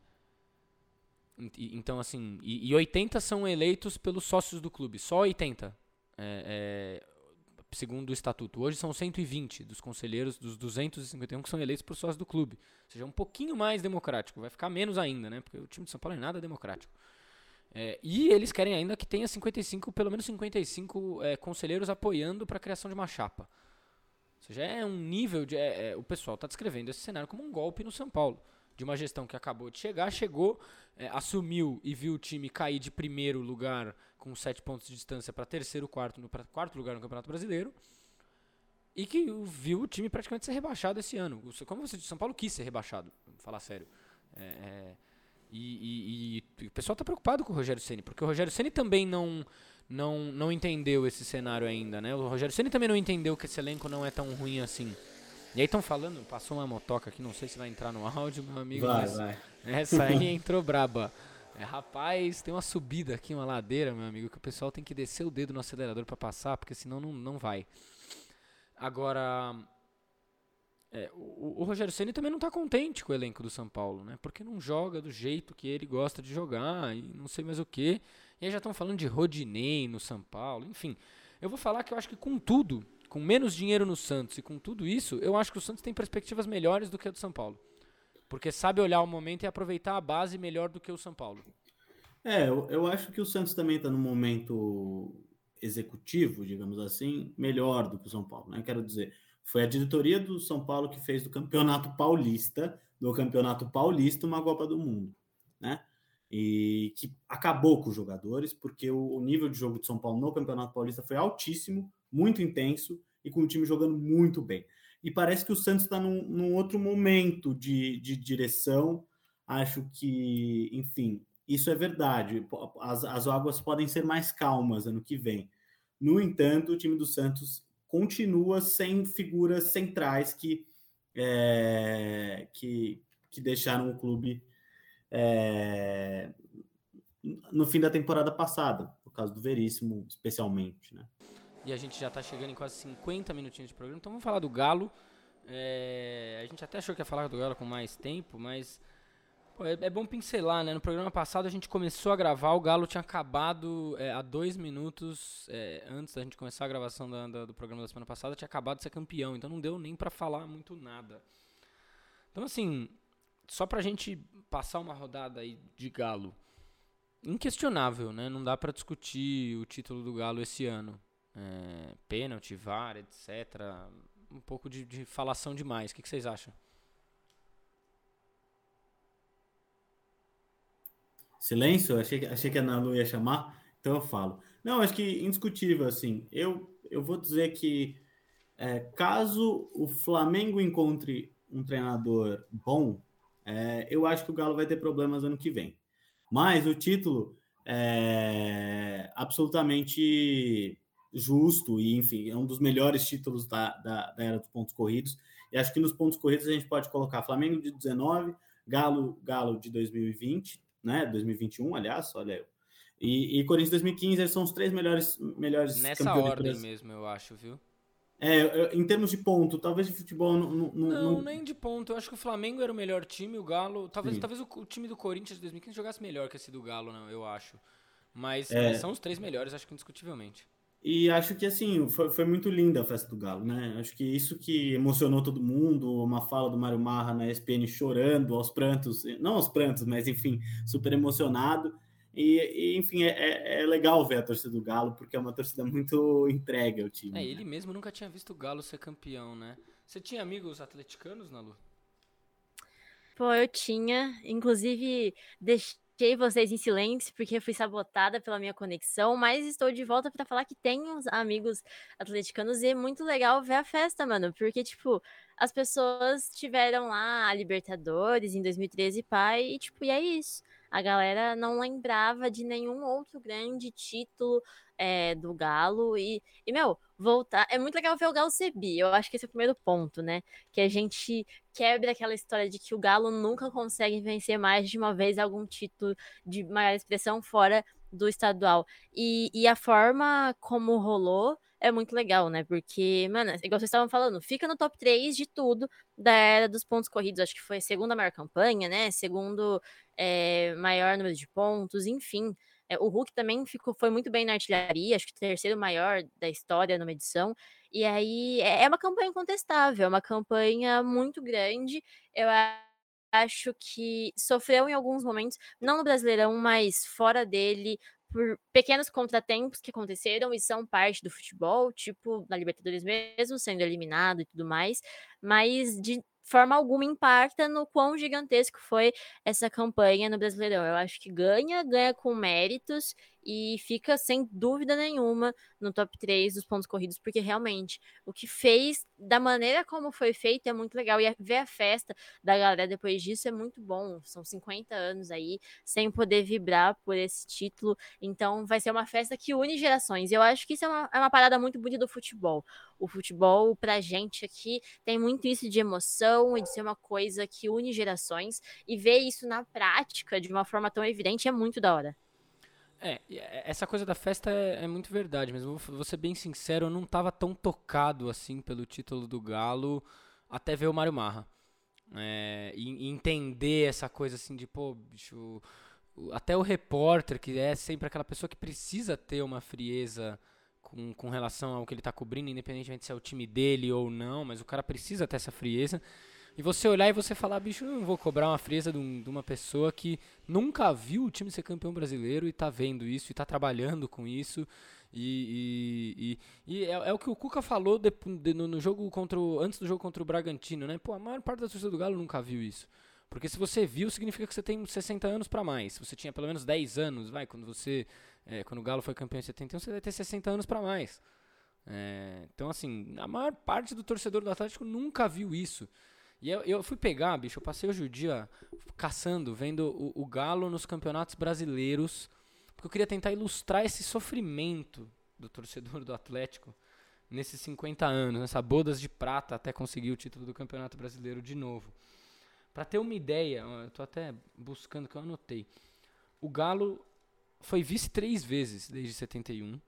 Então, assim, e, e 80 são eleitos pelos sócios do clube, só 80, é, é, segundo o estatuto. Hoje são 120 dos conselheiros, dos 251 que são eleitos por sócios do clube. Ou seja, é um pouquinho mais democrático, vai ficar menos ainda, né? Porque o time de São Paulo é nada democrático. É, e eles querem ainda que tenha 55, pelo menos 55 é, conselheiros apoiando para a criação de uma chapa. Ou seja, é um nível de. É, é o pessoal está descrevendo esse cenário como um golpe no São Paulo de uma gestão que acabou de chegar, chegou, é, assumiu e viu o time cair de primeiro lugar com sete pontos de distância para terceiro, quarto, no, quarto lugar no Campeonato Brasileiro. E que viu o time praticamente ser rebaixado esse ano. Como você disse, São Paulo quis ser rebaixado, vamos falar sério. É, é, e, e, e, o pessoal está preocupado com o Rogério Ceni, porque o Rogério Ceni também não, não, não entendeu esse cenário ainda, né? O Rogério Ceni também não entendeu que esse elenco não é tão ruim assim. E aí estão falando, passou uma motoca aqui, não sei se vai entrar no áudio, meu amigo. Vai, vai. Essa aí entrou braba. É, rapaz, tem uma subida aqui, uma ladeira, meu amigo, que o pessoal tem que descer o dedo no acelerador para passar, porque senão não, não vai. Agora, é, o, o, Rogério Ceni também não está contente com o elenco do São Paulo, né? Porque não joga do jeito que ele gosta de jogar e não sei mais o que. E aí já estão falando de Rodinei no São Paulo, enfim. Eu vou falar que eu acho que com tudo com menos dinheiro no Santos e com tudo isso, eu acho que o Santos tem perspectivas melhores do que a do São Paulo. Porque sabe olhar o momento e aproveitar a base melhor do que o São Paulo. É, eu, eu acho que o Santos também está num momento executivo, digamos assim, melhor do que o São Paulo. Né? Quero dizer, Foi a diretoria do São Paulo que fez do Campeonato Paulista, do Campeonato Paulista, uma Copa do Mundo, né? E que acabou com os jogadores, porque o, nível de jogo de São Paulo no Campeonato Paulista foi altíssimo, muito intenso e com o time jogando muito bem. E parece que o Santos está num, num, outro momento de, de direção. Acho que, enfim, isso é verdade. As, as águas podem ser mais calmas ano que vem. No entanto, o time do Santos continua sem figuras centrais que, é, que, que deixaram o clube é, no fim da temporada passada, por causa do Veríssimo, especialmente. Né? E a gente já está chegando em quase 50 minutinhos de programa, então vamos falar do Galo. É, a gente até achou que ia falar do Galo com mais tempo, mas Pô, é, é, bom pincelar, né? No programa passado a gente começou a gravar, o Galo tinha acabado é, há dois minutos é, antes da gente começar a gravação da, da, do programa da semana passada, tinha acabado de ser campeão, então não deu nem para falar muito nada. Então, assim, só pra gente passar uma rodada aí de Galo, inquestionável, né? Não dá para discutir o título do Galo esse ano. É, pênalti, VAR, etc. Um pouco de, de falação demais. O que, que vocês acham? Silêncio? Achei, achei que a Ana Lu ia chamar, então eu falo. Não, acho que indiscutível, assim. Eu, eu vou dizer que é, caso o Flamengo encontre um treinador bom, é, eu acho que o Galo vai ter problemas ano que vem. Mas o título é absolutamente justo e, enfim, é um dos melhores títulos da, da, da era dos pontos corridos. E acho que nos pontos corridos a gente pode colocar Flamengo de 19, Galo, Galo de 2020, né? 2021, aliás, olha eu. E, e Corinthians 2015 são os três melhores, melhores Nessa ordem mesmo, eu acho, viu? É, em termos de ponto, talvez de futebol. Não, não, não, nem de ponto. Eu acho que o Flamengo era o melhor time, o Galo. Talvez, talvez o, o, time do Corinthians de 2015 jogasse melhor que esse do Galo, não, eu acho. Mas, é. mas são os três melhores, acho que indiscutivelmente. E acho que assim, foi, foi muito linda a festa do Galo, né? Acho que isso que emocionou todo mundo, uma fala do Mário Marra na ESPN chorando aos prantos, não aos prantos, mas enfim, super emocionado. E, e enfim, é, é, é legal ver a torcida do Galo, porque é uma torcida muito entregue ao time. É, ele né? mesmo nunca tinha visto o Galo ser campeão, né? Você tinha amigos atleticanos, Nalu? Pô, eu tinha. Inclusive, deixei deixei vocês em silêncio porque fui sabotada pela minha conexão, mas estou de volta para falar que tenho amigos atleticanos e é muito legal ver a festa, mano, porque tipo, as pessoas tiveram lá a Libertadores em 2013, pai, e tipo, e é isso. A galera não lembrava de nenhum outro grande título é, do Galo. E, e, meu, voltar. É muito legal ver o Galo ser bi. Eu acho que esse é o primeiro ponto, né? Que a gente quebra aquela história de que o Galo nunca consegue vencer mais de uma vez algum título de maior expressão fora do estadual. E, e a forma como rolou é muito legal, né? Porque, mano, igual vocês estavam falando, fica no top 3 de tudo da era dos pontos corridos. Acho que foi a segunda maior campanha, né? Segundo é, maior número de pontos, enfim. É, o Hulk também ficou, foi muito bem na artilharia, acho que terceiro maior da história numa edição. E aí é, é uma campanha incontestável, é uma campanha muito grande. Eu acho que sofreu em alguns momentos, não no Brasileirão, mas fora dele, por pequenos contratempos que aconteceram e são parte do futebol, tipo na Libertadores mesmo, sendo eliminado e tudo mais, mas de forma alguma impacta no quão gigantesco foi essa campanha no Brasileirão. Eu acho que ganha, ganha com méritos e fica sem dúvida nenhuma no top 3 dos pontos corridos, porque realmente o que fez, da maneira como foi feito, é muito legal. E ver a festa da galera depois disso é muito bom. São 50 anos aí, sem poder vibrar por esse título. Então vai ser uma festa que une gerações. Eu acho que isso é uma, é uma parada muito bonita do futebol. O futebol, pra gente aqui, tem muito isso de emoção e de ser uma coisa que une gerações. E ver isso na prática, de uma forma tão evidente, é muito da hora. É, é, essa coisa da festa é, é, muito verdade, mas vou, vou ser bem sincero, eu não tava tão tocado assim pelo título do Galo até ver o Mário Marra. É, e, e, entender essa coisa assim de, pô, bicho, até o repórter, que é sempre aquela pessoa que precisa ter uma frieza com, com relação ao que ele tá cobrindo, independentemente se é o time dele ou não, mas o cara precisa ter essa frieza. E você olhar e você falar, bicho, eu não vou cobrar uma frieza de, um, de, uma pessoa que nunca viu o time ser campeão brasileiro e tá vendo isso e tá trabalhando com isso. E, e, e é, é, o que o Cuca falou de, de, no, no, jogo contra o, antes do jogo contra o Bragantino, né? Pô, a maior parte da torcida do Galo nunca viu isso. Porque se você viu, significa que você tem 60 anos para mais. Você tinha pelo menos 10 anos, vai, quando você. É, quando o Galo foi campeão em 71, você vai ter 60 anos para mais. É, então, assim, a maior parte do torcedor do Atlético nunca viu isso. E eu, eu fui pegar, bicho, eu passei hoje o dia caçando, vendo o, o Galo nos campeonatos brasileiros porque eu queria tentar ilustrar esse sofrimento do torcedor do Atlético nesses 50 anos, nessa bodas de prata até conseguir o título do Campeonato Brasileiro de novo. Para ter uma ideia, eu tô até buscando que eu anotei. O Galo foi vice três vezes desde 71.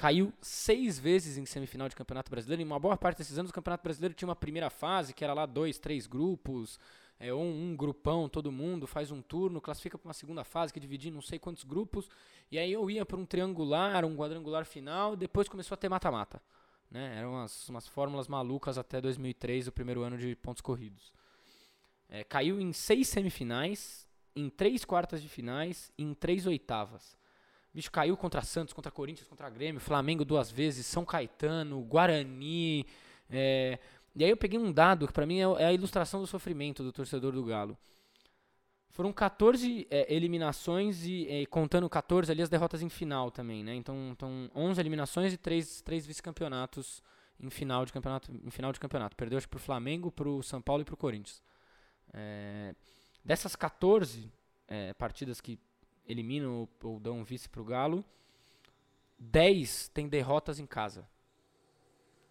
Caiu seis vezes em semifinal de Campeonato Brasileiro. Em uma boa parte desses anos, o Campeonato Brasileiro tinha uma primeira fase, que era lá dois, três grupos é, um, um, grupão, todo mundo, faz um turno, classifica para uma segunda fase, que dividir não sei quantos grupos, e aí eu ia para um triangular, um quadrangular final, depois começou a ter mata-mata. Né? Eram umas, umas fórmulas malucas até 2003, o primeiro ano de pontos corridos. É, caiu em seis semifinais, em três quartas de finais e em três oitavas. Bicho caiu contra Santos, contra Corinthians, contra Grêmio, Flamengo duas vezes, São Caetano, Guarani, é, e aí eu peguei um dado que para mim é, é a ilustração do sofrimento do torcedor do Galo. Foram 14 é, eliminações e é, contando 14 ali as derrotas em final também, né? Então, então 11 eliminações e 3, 3 vice-campeonatos em final de campeonato, em final de campeonato. Perdeu acho pro Flamengo, pro São Paulo e pro Corinthians. É, dessas 14 é, partidas que eliminam ou, dão um vice pro Galo, 10 tem derrotas em casa.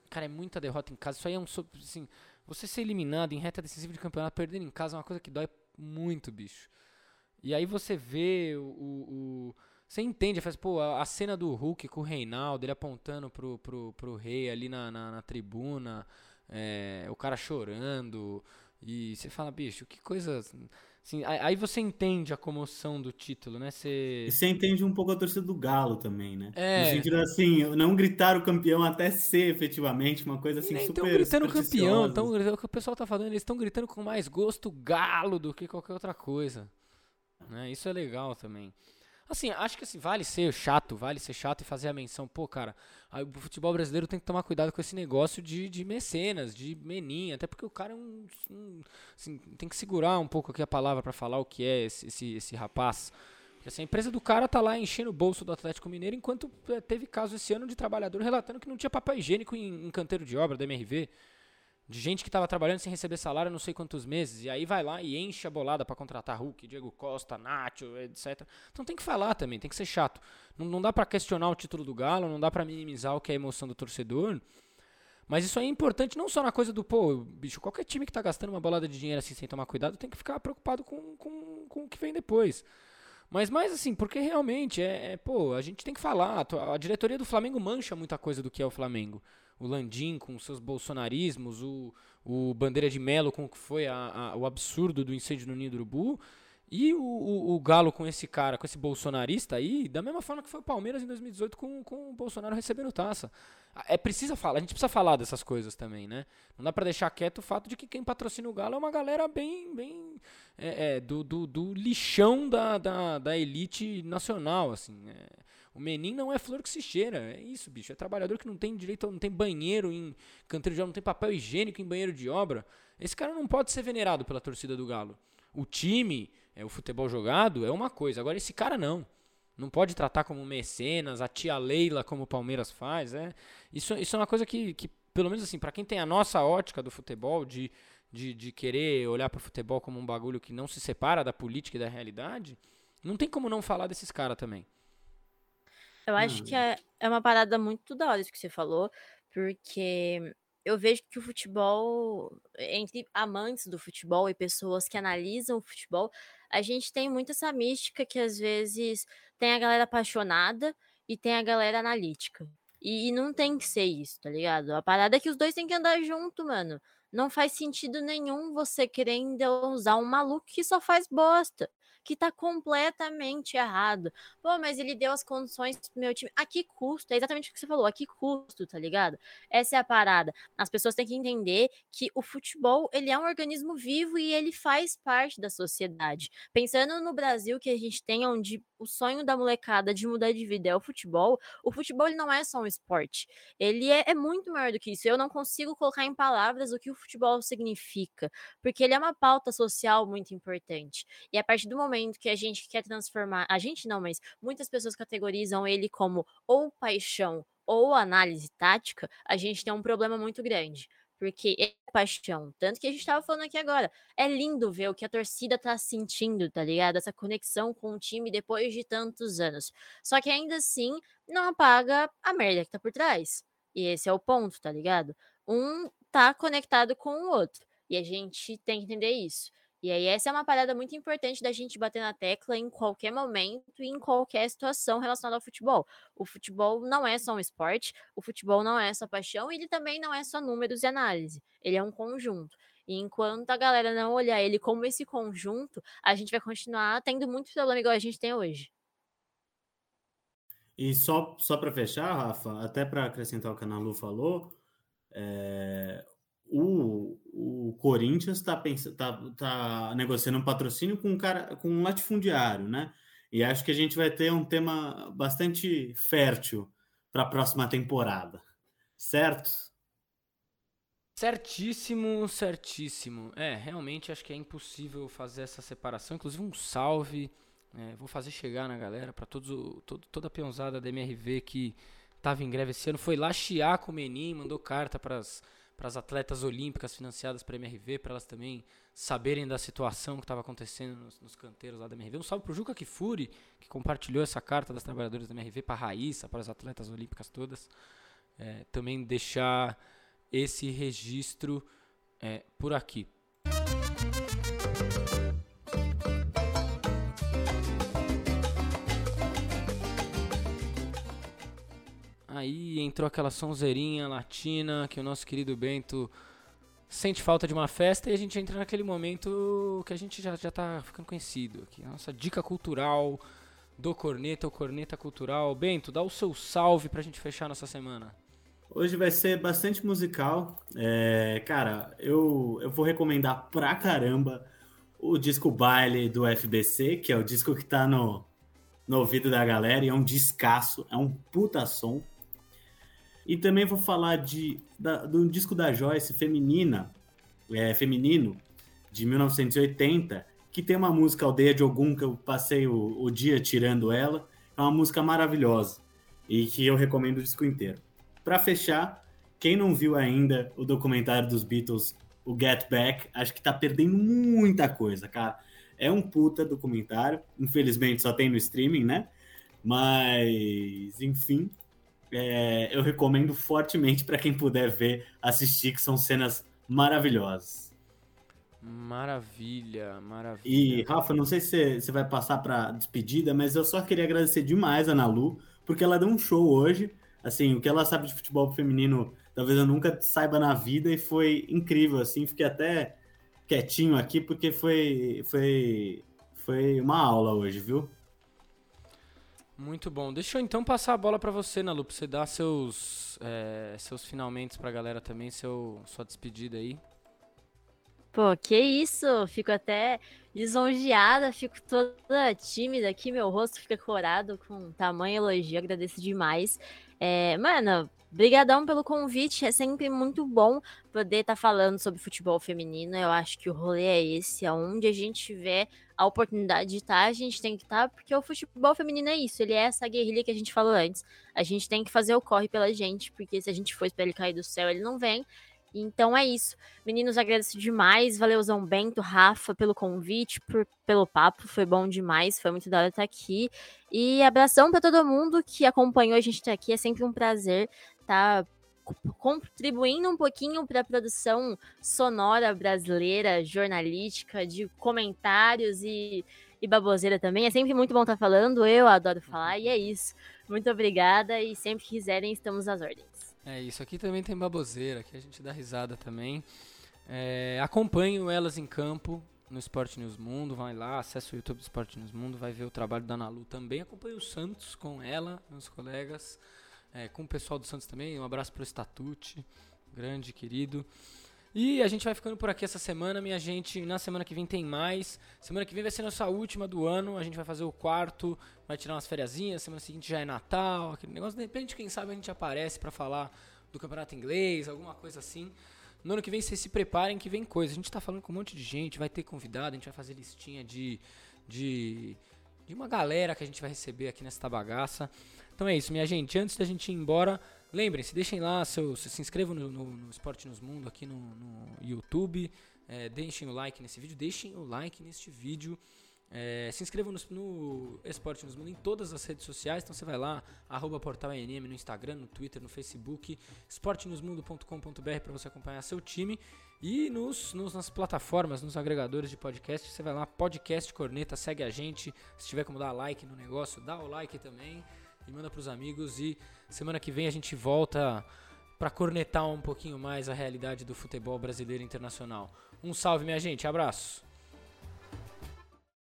Cara, é muita derrota em casa. Isso aí é um. Assim, você ser eliminado em reta decisiva de campeonato, perdendo em casa é uma coisa que dói muito, bicho. E aí você vê o. o, o você entende, faz, pô, a, a, cena do Hulk com o Reinaldo, ele apontando pro, pro, pro rei ali na, na, na tribuna, é, o cara chorando. E você fala, bicho, que coisa. Assim, aí você entende a comoção do título, né? Você... E você entende um pouco a torcida do Galo também, né? É. No sentido assim, não gritar o campeão até ser efetivamente uma coisa assim e super. Estão gritando campeão, então o que o pessoal tá falando, eles estão gritando com mais gosto Galo do que qualquer outra coisa. Né? Isso é legal também. Assim, acho que assim, vale ser chato, vale ser chato e fazer a menção. Pô, cara, o futebol brasileiro tem que tomar cuidado com esse negócio de, de mecenas, de meninha, até porque o cara é um. um assim, tem que segurar um pouco aqui a palavra para falar o que é esse, esse, esse rapaz. Porque assim, a empresa do cara tá lá enchendo o bolso do Atlético Mineiro, enquanto é, teve caso esse ano de trabalhador relatando que não tinha papel higiênico em, em canteiro de obra da MRV de gente que estava trabalhando sem receber salário não sei quantos meses, e aí vai lá e enche a bolada para contratar Hulk, Diego Costa, Nacho, etc. Então tem que falar também, tem que ser chato. Não, não dá para questionar o título do Galo, não dá para minimizar o que é a emoção do torcedor. Mas isso aí é importante não só na coisa do, pô, bicho, qualquer time que tá gastando uma bolada de dinheiro assim sem tomar cuidado tem que ficar preocupado com, com, com o que vem depois. Mas mais assim, porque realmente é, é, pô, a gente tem que falar. A diretoria do Flamengo mancha muita coisa do que é o Flamengo o Landim com seus bolsonarismos, o, o Bandeira de Melo com o que foi a, a, o absurdo do incêndio no Ninho do Urubu, e o, o, o, Galo com esse cara, com esse bolsonarista aí, da mesma forma que foi o Palmeiras em 2018 com, com o Bolsonaro recebendo taça. É precisa falar, a gente precisa falar dessas coisas também, né? Não dá para deixar quieto o fato de que quem patrocina o Galo é uma galera bem, bem é, é, do, do, do, lixão da, da, da elite nacional, assim. É. O Menin não é flor que se cheira. É isso, bicho. É trabalhador que não tem direito, não tem banheiro em canteiro de obra, não tem papel higiênico em banheiro de obra. Esse cara não pode ser venerado pela torcida do Galo. O time, é o futebol jogado, é uma coisa. Agora esse cara não. Não pode tratar como mecenas, a tia Leila, como o Palmeiras faz. É. Isso, isso é uma coisa que, que pelo menos assim, para quem tem a nossa ótica do futebol, de, de, de querer olhar para o futebol como um bagulho que não se separa da política e da realidade, não tem como não falar desses caras também. Eu acho que é, é uma parada muito da hora isso que você falou, porque eu vejo que o futebol, entre amantes do futebol e pessoas que analisam o futebol, a gente tem muito essa mística que às vezes tem a galera apaixonada e tem a galera analítica. E, e não tem que ser isso, tá ligado? A parada é que os dois têm que andar junto, mano. Não faz sentido nenhum você querendo usar um maluco que só faz bosta. Que tá completamente errado. Pô, mas ele deu as condições pro meu time. A que custo? É exatamente o que você falou, a que custo, tá ligado? Essa é a parada. As pessoas têm que entender que o futebol, ele é um organismo vivo e ele faz parte da sociedade. Pensando no Brasil que a gente tem, onde o sonho da molecada de mudar de vida é o futebol, o futebol ele não é só um esporte. Ele é, é muito maior do que isso. Eu não consigo colocar em palavras o que o futebol significa, porque ele é uma pauta social muito importante. E a partir do momento que a gente quer transformar, a gente não, mas muitas pessoas categorizam ele como ou paixão ou análise tática, a gente tem um problema muito grande porque é paixão. Tanto que a gente tava falando aqui agora. É lindo ver o que a torcida tá sentindo, tá ligado? Essa conexão com o time depois de tantos anos. Só que ainda assim, não apaga a merda que tá por trás. E esse é o ponto, tá ligado? Um tá conectado com o outro. E a gente tem que entender isso. E aí, essa é uma parada muito importante da gente bater na tecla em qualquer momento e em qualquer situação relacionada ao futebol. O futebol não é só um esporte, o futebol não é só paixão, ele também não é só números e análise. Ele é um conjunto. E enquanto a galera não olhar ele como esse conjunto, a gente vai continuar tendo muito problema igual a gente tem hoje. E só, só para fechar, Rafa, até para acrescentar o que a Nalu falou, é, o, o Corinthians está tá, tá negociando um patrocínio com um cara com um latifundiário, né? E acho que a gente vai ter um tema bastante fértil para a próxima temporada, certo? Certíssimo, certíssimo. É, realmente acho que é impossível fazer essa separação. Inclusive um salve, é, vou fazer chegar na galera para todo, toda a peãozada da MRV que estava em greve esse ano, foi lá chiar com o Menin, mandou carta para as para as atletas olímpicas financiadas para a MRV, para elas também saberem da situação que estava acontecendo nos, nos, canteiros lá da MRV. Um salve para o Juca Kifuri, que compartilhou essa carta das trabalhadoras da MRV para a Raíssa, para as atletas olímpicas todas. É, também deixar esse registro é, por aqui. Aí entrou aquela sonzeirinha latina que o nosso querido Bento sente falta de uma festa e a gente entra naquele momento que a gente já, já tá ficando conhecido. Aqui, nossa dica cultural do Corneta, o Corneta Cultural. Bento, dá o seu salve pra gente fechar nossa semana. Hoje vai ser bastante musical. É, cara, eu, eu vou recomendar pra caramba o disco baile do FBC, que é o disco que tá no, no ouvido da galera e é um descasso, é um puta som. E também vou falar de, da, do disco da Joyce, Feminina, é, Feminino, de 1980, que tem uma música Aldeia de Ogum, que eu passei o, o dia tirando ela. É uma música maravilhosa e que eu recomendo o disco inteiro. Para fechar, quem não viu ainda o documentário dos Beatles, o Get Back, acho que tá perdendo muita coisa, cara. É um puta documentário, infelizmente só tem no streaming, né? Mas, enfim, é, eu recomendo fortemente para quem puder ver, assistir, que são cenas maravilhosas. Maravilha, maravilha. E, Rafa, não sei se você vai passar para despedida, mas eu só queria agradecer demais a Ana Lu, porque ela deu um show hoje. Assim, o que ela sabe de futebol feminino, talvez eu nunca saiba na vida, e foi incrível, assim. Fiquei até quietinho aqui, porque foi, foi, foi uma aula hoje, viu? Muito bom. Deixa eu então passar a bola para você, Nalu, pra você dar seus, é, seus finalmente pra galera também, seu, sua despedida aí. Pô, que isso! Fico até lisonjeada, fico toda tímida aqui, meu rosto fica corado com tamanho elogio, agradeço demais. É, mano, Brigadão pelo convite, é sempre muito bom poder estar tá falando sobre futebol feminino. Eu acho que o rolê é esse, aonde a gente tiver a oportunidade de estar, tá, a gente tem que estar, tá, porque o futebol feminino é isso, ele é essa guerrilha que a gente falou antes. A gente tem que fazer o corre pela gente, porque se a gente for esperar ele cair do céu, ele não vem. Então é isso. Meninos, agradeço demais. Valeuzão Bento, Rafa, pelo convite, por, pelo papo. Foi bom demais. Foi muito da hora estar aqui. E abração para todo mundo que acompanhou a gente até aqui. É sempre um prazer tá contribuindo um pouquinho para a produção sonora brasileira, jornalística, de comentários e, e baboseira também. É sempre muito bom estar tá falando, eu adoro falar, e é isso. Muito obrigada e sempre que quiserem, estamos às ordens. É isso, aqui também tem baboseira, que a gente dá risada também. É, acompanho elas em campo, no Esporte News Mundo, vai lá, acessa o YouTube do Esporte News Mundo, vai ver o trabalho da Nalu também. Acompanhe o Santos com ela, meus colegas, é, com o pessoal do Santos também. Um abraço pro Estatute, grande, querido. E a gente vai ficando por aqui essa semana, minha gente. Na semana que vem tem mais. Semana que vem vai ser nossa última do ano. A gente vai fazer o quarto, vai tirar umas fériasinhas. Semana seguinte já é Natal, aquele negócio. De repente, quem sabe a gente aparece para falar do campeonato inglês, alguma coisa assim. No ano que vem, vocês se preparem que vem coisa. A gente tá falando com um monte de gente, vai ter convidado, a gente vai fazer listinha de, de, de uma galera que a gente vai receber aqui nessa bagaça. Então é isso, minha gente. Antes da gente ir embora, Lembrem-se, deixem lá, seu, se inscrevam no, no, no Esporte nos Mundo aqui no, no YouTube. É, deixem o like nesse vídeo, deixem o like neste vídeo. É, se inscrevam no, no Esporte nos Mundo em todas as redes sociais. Então você vai lá, arroba portal ENM no Instagram, no Twitter, no Facebook, esportenosmundo.com.br para você acompanhar seu time. E nos, nos, nas plataformas, nos agregadores de podcast, você vai lá, podcast Corneta, segue a gente. Se tiver como dar like no negócio, dá o like também e manda pros amigos. E semana que vem a gente volta para cornetar um pouquinho mais a realidade do futebol brasileiro internacional. Um salve, minha gente. Abraço.